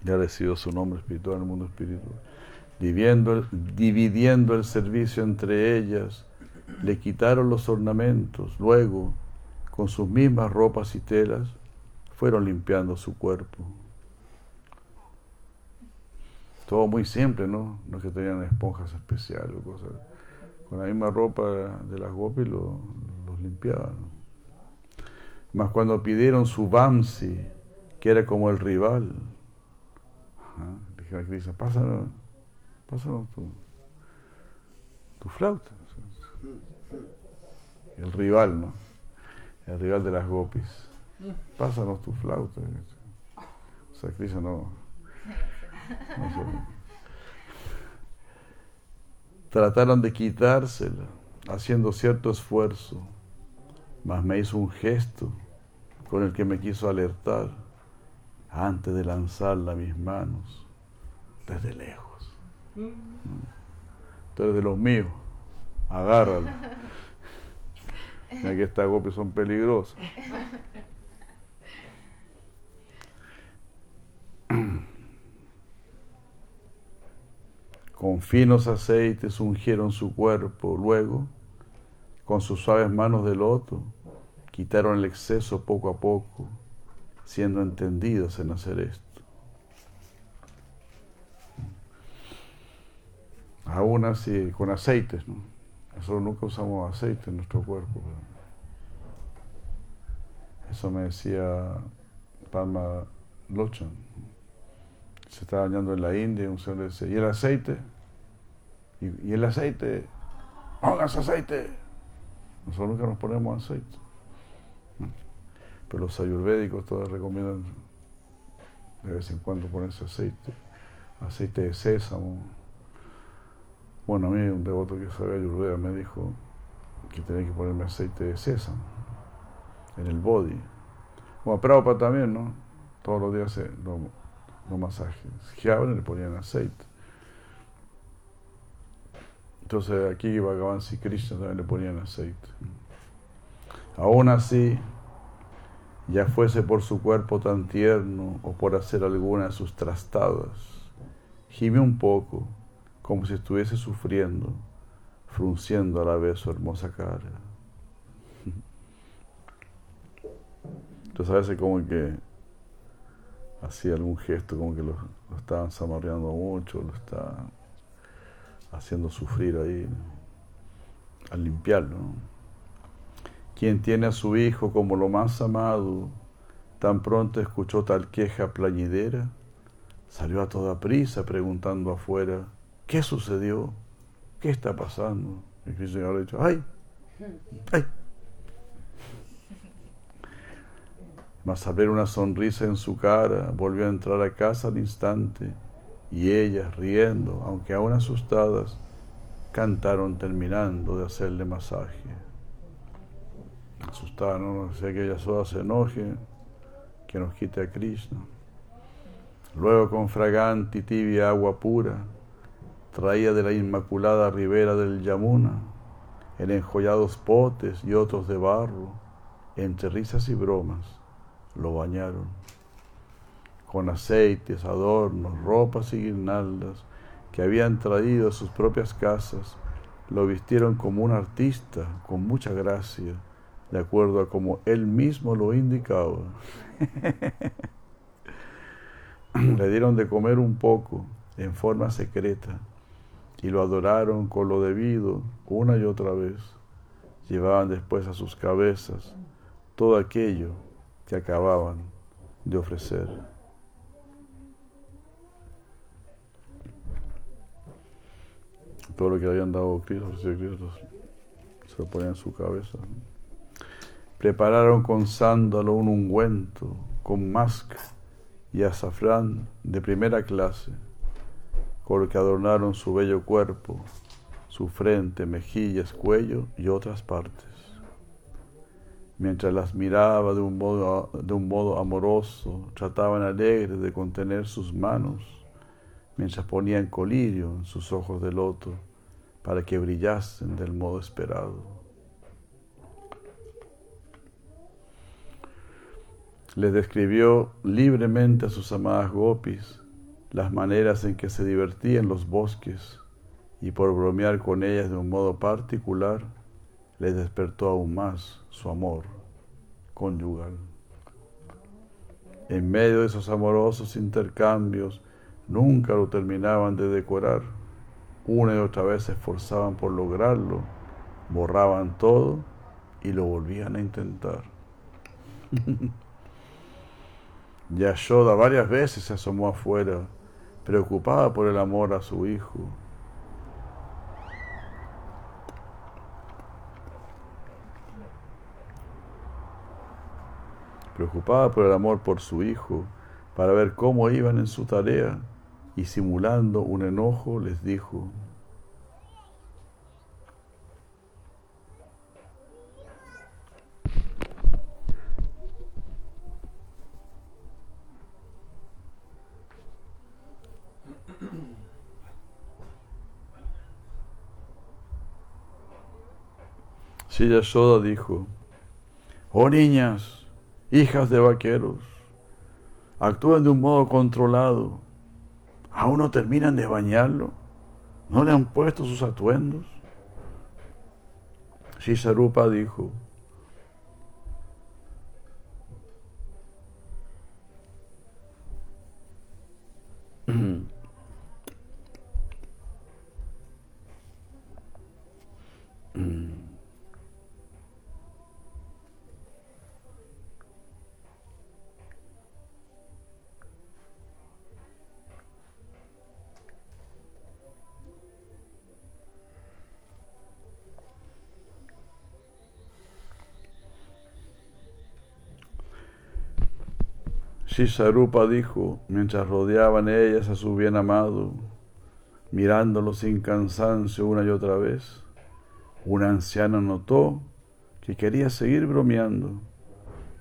Ya recibió su nombre espiritual en el mundo espiritual. Dividiendo, dividiendo el servicio entre ellas, le quitaron los ornamentos. Luego, con sus mismas ropas y telas, fueron limpiando su cuerpo. Todo muy simple, ¿no? No es que tenían esponjas especiales o cosas. Con la misma ropa de las gopis los limpiaban. Más cuando pidieron su Bamsi, que era como el rival, dijeron a Krishna, pásanos tu, tu flauta. El rival, ¿no? El rival de las gopis. Pásanos tu flauta. O sea, Krishna no. no sé. Trataron de quitársela, haciendo cierto esfuerzo, mas me hizo un gesto con el que me quiso alertar antes de lanzarla a mis manos desde lejos. Tú eres de los míos, agárrala. (laughs) Mira que estas gopis son peligrosas. Con finos aceites ungieron su cuerpo, luego, con sus suaves manos de loto, quitaron el exceso poco a poco, siendo entendidos en hacer esto. Aún así, con aceites, ¿no? Nosotros nunca usamos aceite en nuestro cuerpo. Eso me decía Palma Lochan. Se estaba bañando en la India un señor le decía, ¿y el aceite? ¿Y, el aceite? ¡Póngase aceite! Nosotros nunca nos ponemos aceite. Pero los ayurvédicos todos recomiendan de vez en cuando ponerse aceite. Aceite de sésamo. Bueno, a mí un devoto que sabe ayurveda me dijo que tenía que ponerme aceite de sésamo en el body. Bueno, Prabhupada también, ¿no? Todos los días se lo, lo masajes. y le ponían aceite. Entonces aquí Bhagavan Sri Krishna también le ponían aceite. Aún así, ya fuese por su cuerpo tan tierno o por hacer alguna de sus trastadas, gime un poco, como si estuviese sufriendo, frunciendo a la vez su hermosa cara. (laughs) Entonces a veces como que hacía algún gesto, como que lo, lo estaban zamarreando mucho, lo estaban haciendo sufrir ahí, al limpiarlo. Quien tiene a su hijo como lo más amado, tan pronto escuchó tal queja plañidera, salió a toda prisa preguntando afuera, ¿qué sucedió? ¿Qué está pasando? Y el Señor le dicho, ¡ay! ¡ay! Mas al ver una sonrisa en su cara, volvió a entrar a casa al instante, y ellas, riendo, aunque aún asustadas, cantaron terminando de hacerle masaje asustada, ¿no? No sea que se enoje, que nos quite a Krishna. Luego con fragante y tibia agua pura, traía de la inmaculada ribera del Yamuna, en enjollados potes y otros de barro, entre risas y bromas, lo bañaron. Con aceites, adornos, ropas y guirnaldas que habían traído a sus propias casas, lo vistieron como un artista con mucha gracia de acuerdo a como él mismo lo indicaba. (laughs) Le dieron de comer un poco en forma secreta y lo adoraron con lo debido una y otra vez. Llevaban después a sus cabezas todo aquello que acababan de ofrecer. Todo lo que habían dado Cristo, Cristo se lo ponían en su cabeza. Prepararon con sándalo un ungüento, con masca y azafrán de primera clase, con lo que adornaron su bello cuerpo, su frente, mejillas, cuello y otras partes. Mientras las miraba de un modo, de un modo amoroso, trataban alegres de contener sus manos, mientras ponían colirio en sus ojos de loto para que brillasen del modo esperado. les describió libremente a sus amadas gopis las maneras en que se divertía en los bosques y por bromear con ellas de un modo particular les despertó aún más su amor conyugal. En medio de esos amorosos intercambios nunca lo terminaban de decorar. Una y otra vez se esforzaban por lograrlo, borraban todo y lo volvían a intentar. (laughs) Yashoda varias veces se asomó afuera, preocupada por el amor a su hijo. Preocupada por el amor por su hijo, para ver cómo iban en su tarea, y simulando un enojo les dijo, Si Yashoda dijo, oh niñas, hijas de vaqueros, actúan de un modo controlado, aún no terminan de bañarlo, no le han puesto sus atuendos. Shisarupa dijo, Sarupa dijo, mientras rodeaban ellas a su bien amado, mirándolo sin cansancio una y otra vez, una anciana notó que quería seguir bromeando,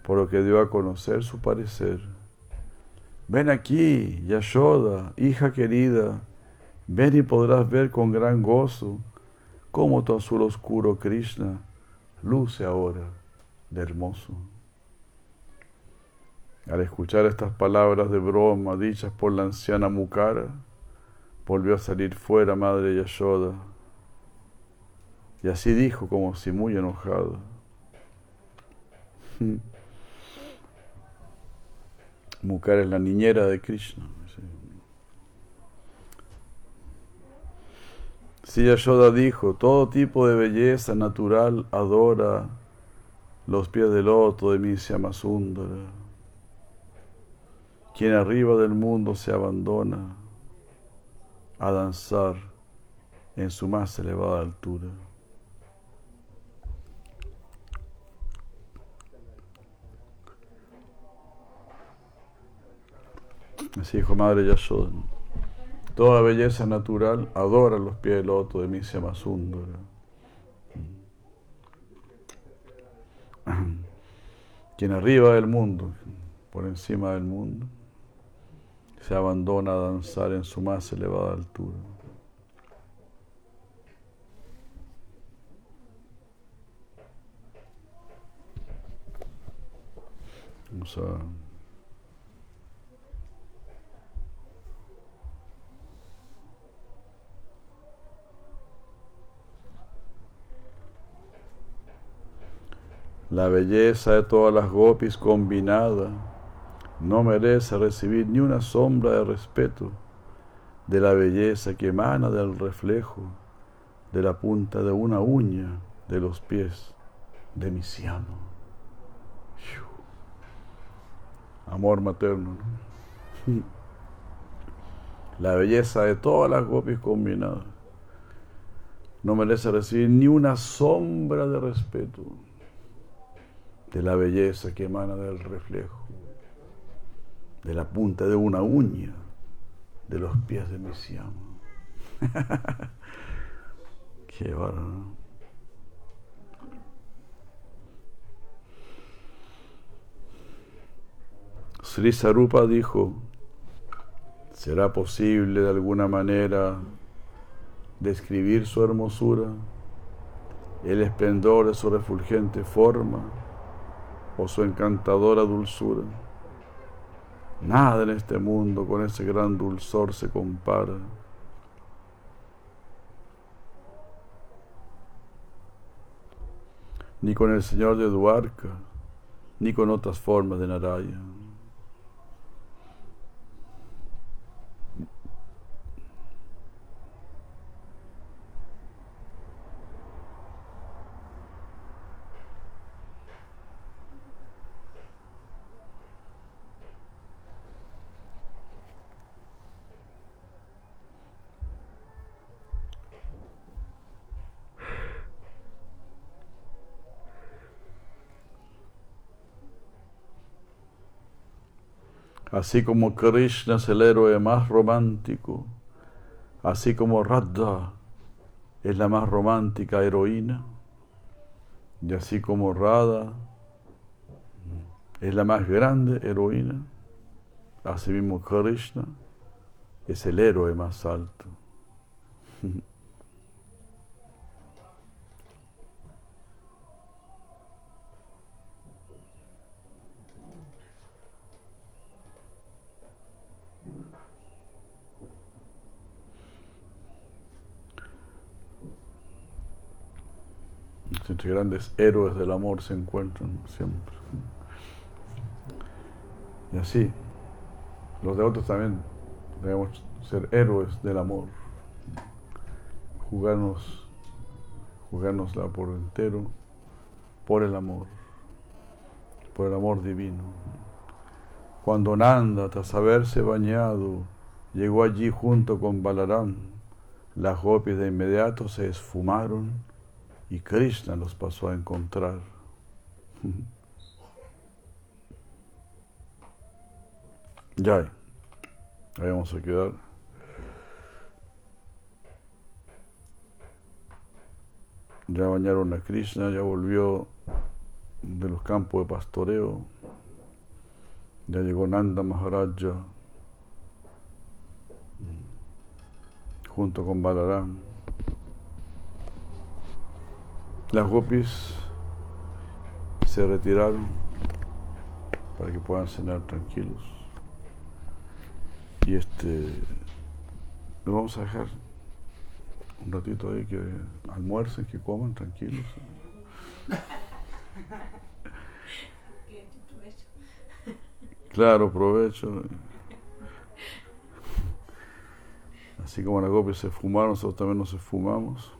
por lo que dio a conocer su parecer. Ven aquí, Yashoda, hija querida, ven y podrás ver con gran gozo cómo tu azul oscuro Krishna luce ahora de hermoso. Al escuchar estas palabras de broma dichas por la anciana Mukara, volvió a salir fuera Madre Yashoda. Y así dijo como si muy enojado. Mukara es la niñera de Krishna. Si Yashoda dijo, todo tipo de belleza natural adora los pies del loto de mi Sundara quien arriba del mundo se abandona a danzar en su más elevada altura. Así dijo Madre Yashoda. Toda belleza natural adora los pies del loto de Misya Masundara. Quien arriba del mundo, por encima del mundo, se abandona a danzar en su más elevada altura. La belleza de todas las gopis combinada no merece recibir ni una sombra de respeto de la belleza que emana del reflejo de la punta de una uña de los pies de mi ciano. Amor materno. (laughs) La belleza de todas las gopis combinadas no merece recibir ni una sombra de respeto de la belleza que emana del reflejo, de la punta de una uña de los pies de mi ciano. (laughs) Qué bárbaro. Sri Sarupa dijo, ¿será posible de alguna manera describir su hermosura, el esplendor de su refulgente forma o su encantadora dulzura? Nada en este mundo con ese gran dulzor se compara. Ni con el Señor de Duarca, ni con otras formas de Narayana. Así como Krishna es el héroe más romántico, así como Radha es la más romántica heroína, y así como Radha es la más grande heroína, así mismo Krishna es el héroe más alto. (laughs) entre grandes héroes del amor se encuentran siempre. Y así, los de otros también debemos ser héroes del amor, jugarnos, jugárnosla por entero, por el amor, por el amor divino. Cuando Nanda, tras haberse bañado, llegó allí junto con Balaram, las gopis de inmediato se esfumaron y Krishna los pasó a encontrar. (laughs) Ya, ahí vamos a quedar. Ya bañaron a Krishna, ya volvió de los campos de pastoreo, ya llegó Nanda Maharaja junto con Balaram. Las gopis se retiraron para que puedan cenar tranquilos. Y este, lo vamos a dejar un ratito ahí que almuercen, que coman tranquilos. Claro, provecho. Así como las gopis se fumaron, nosotros también nos fumamos.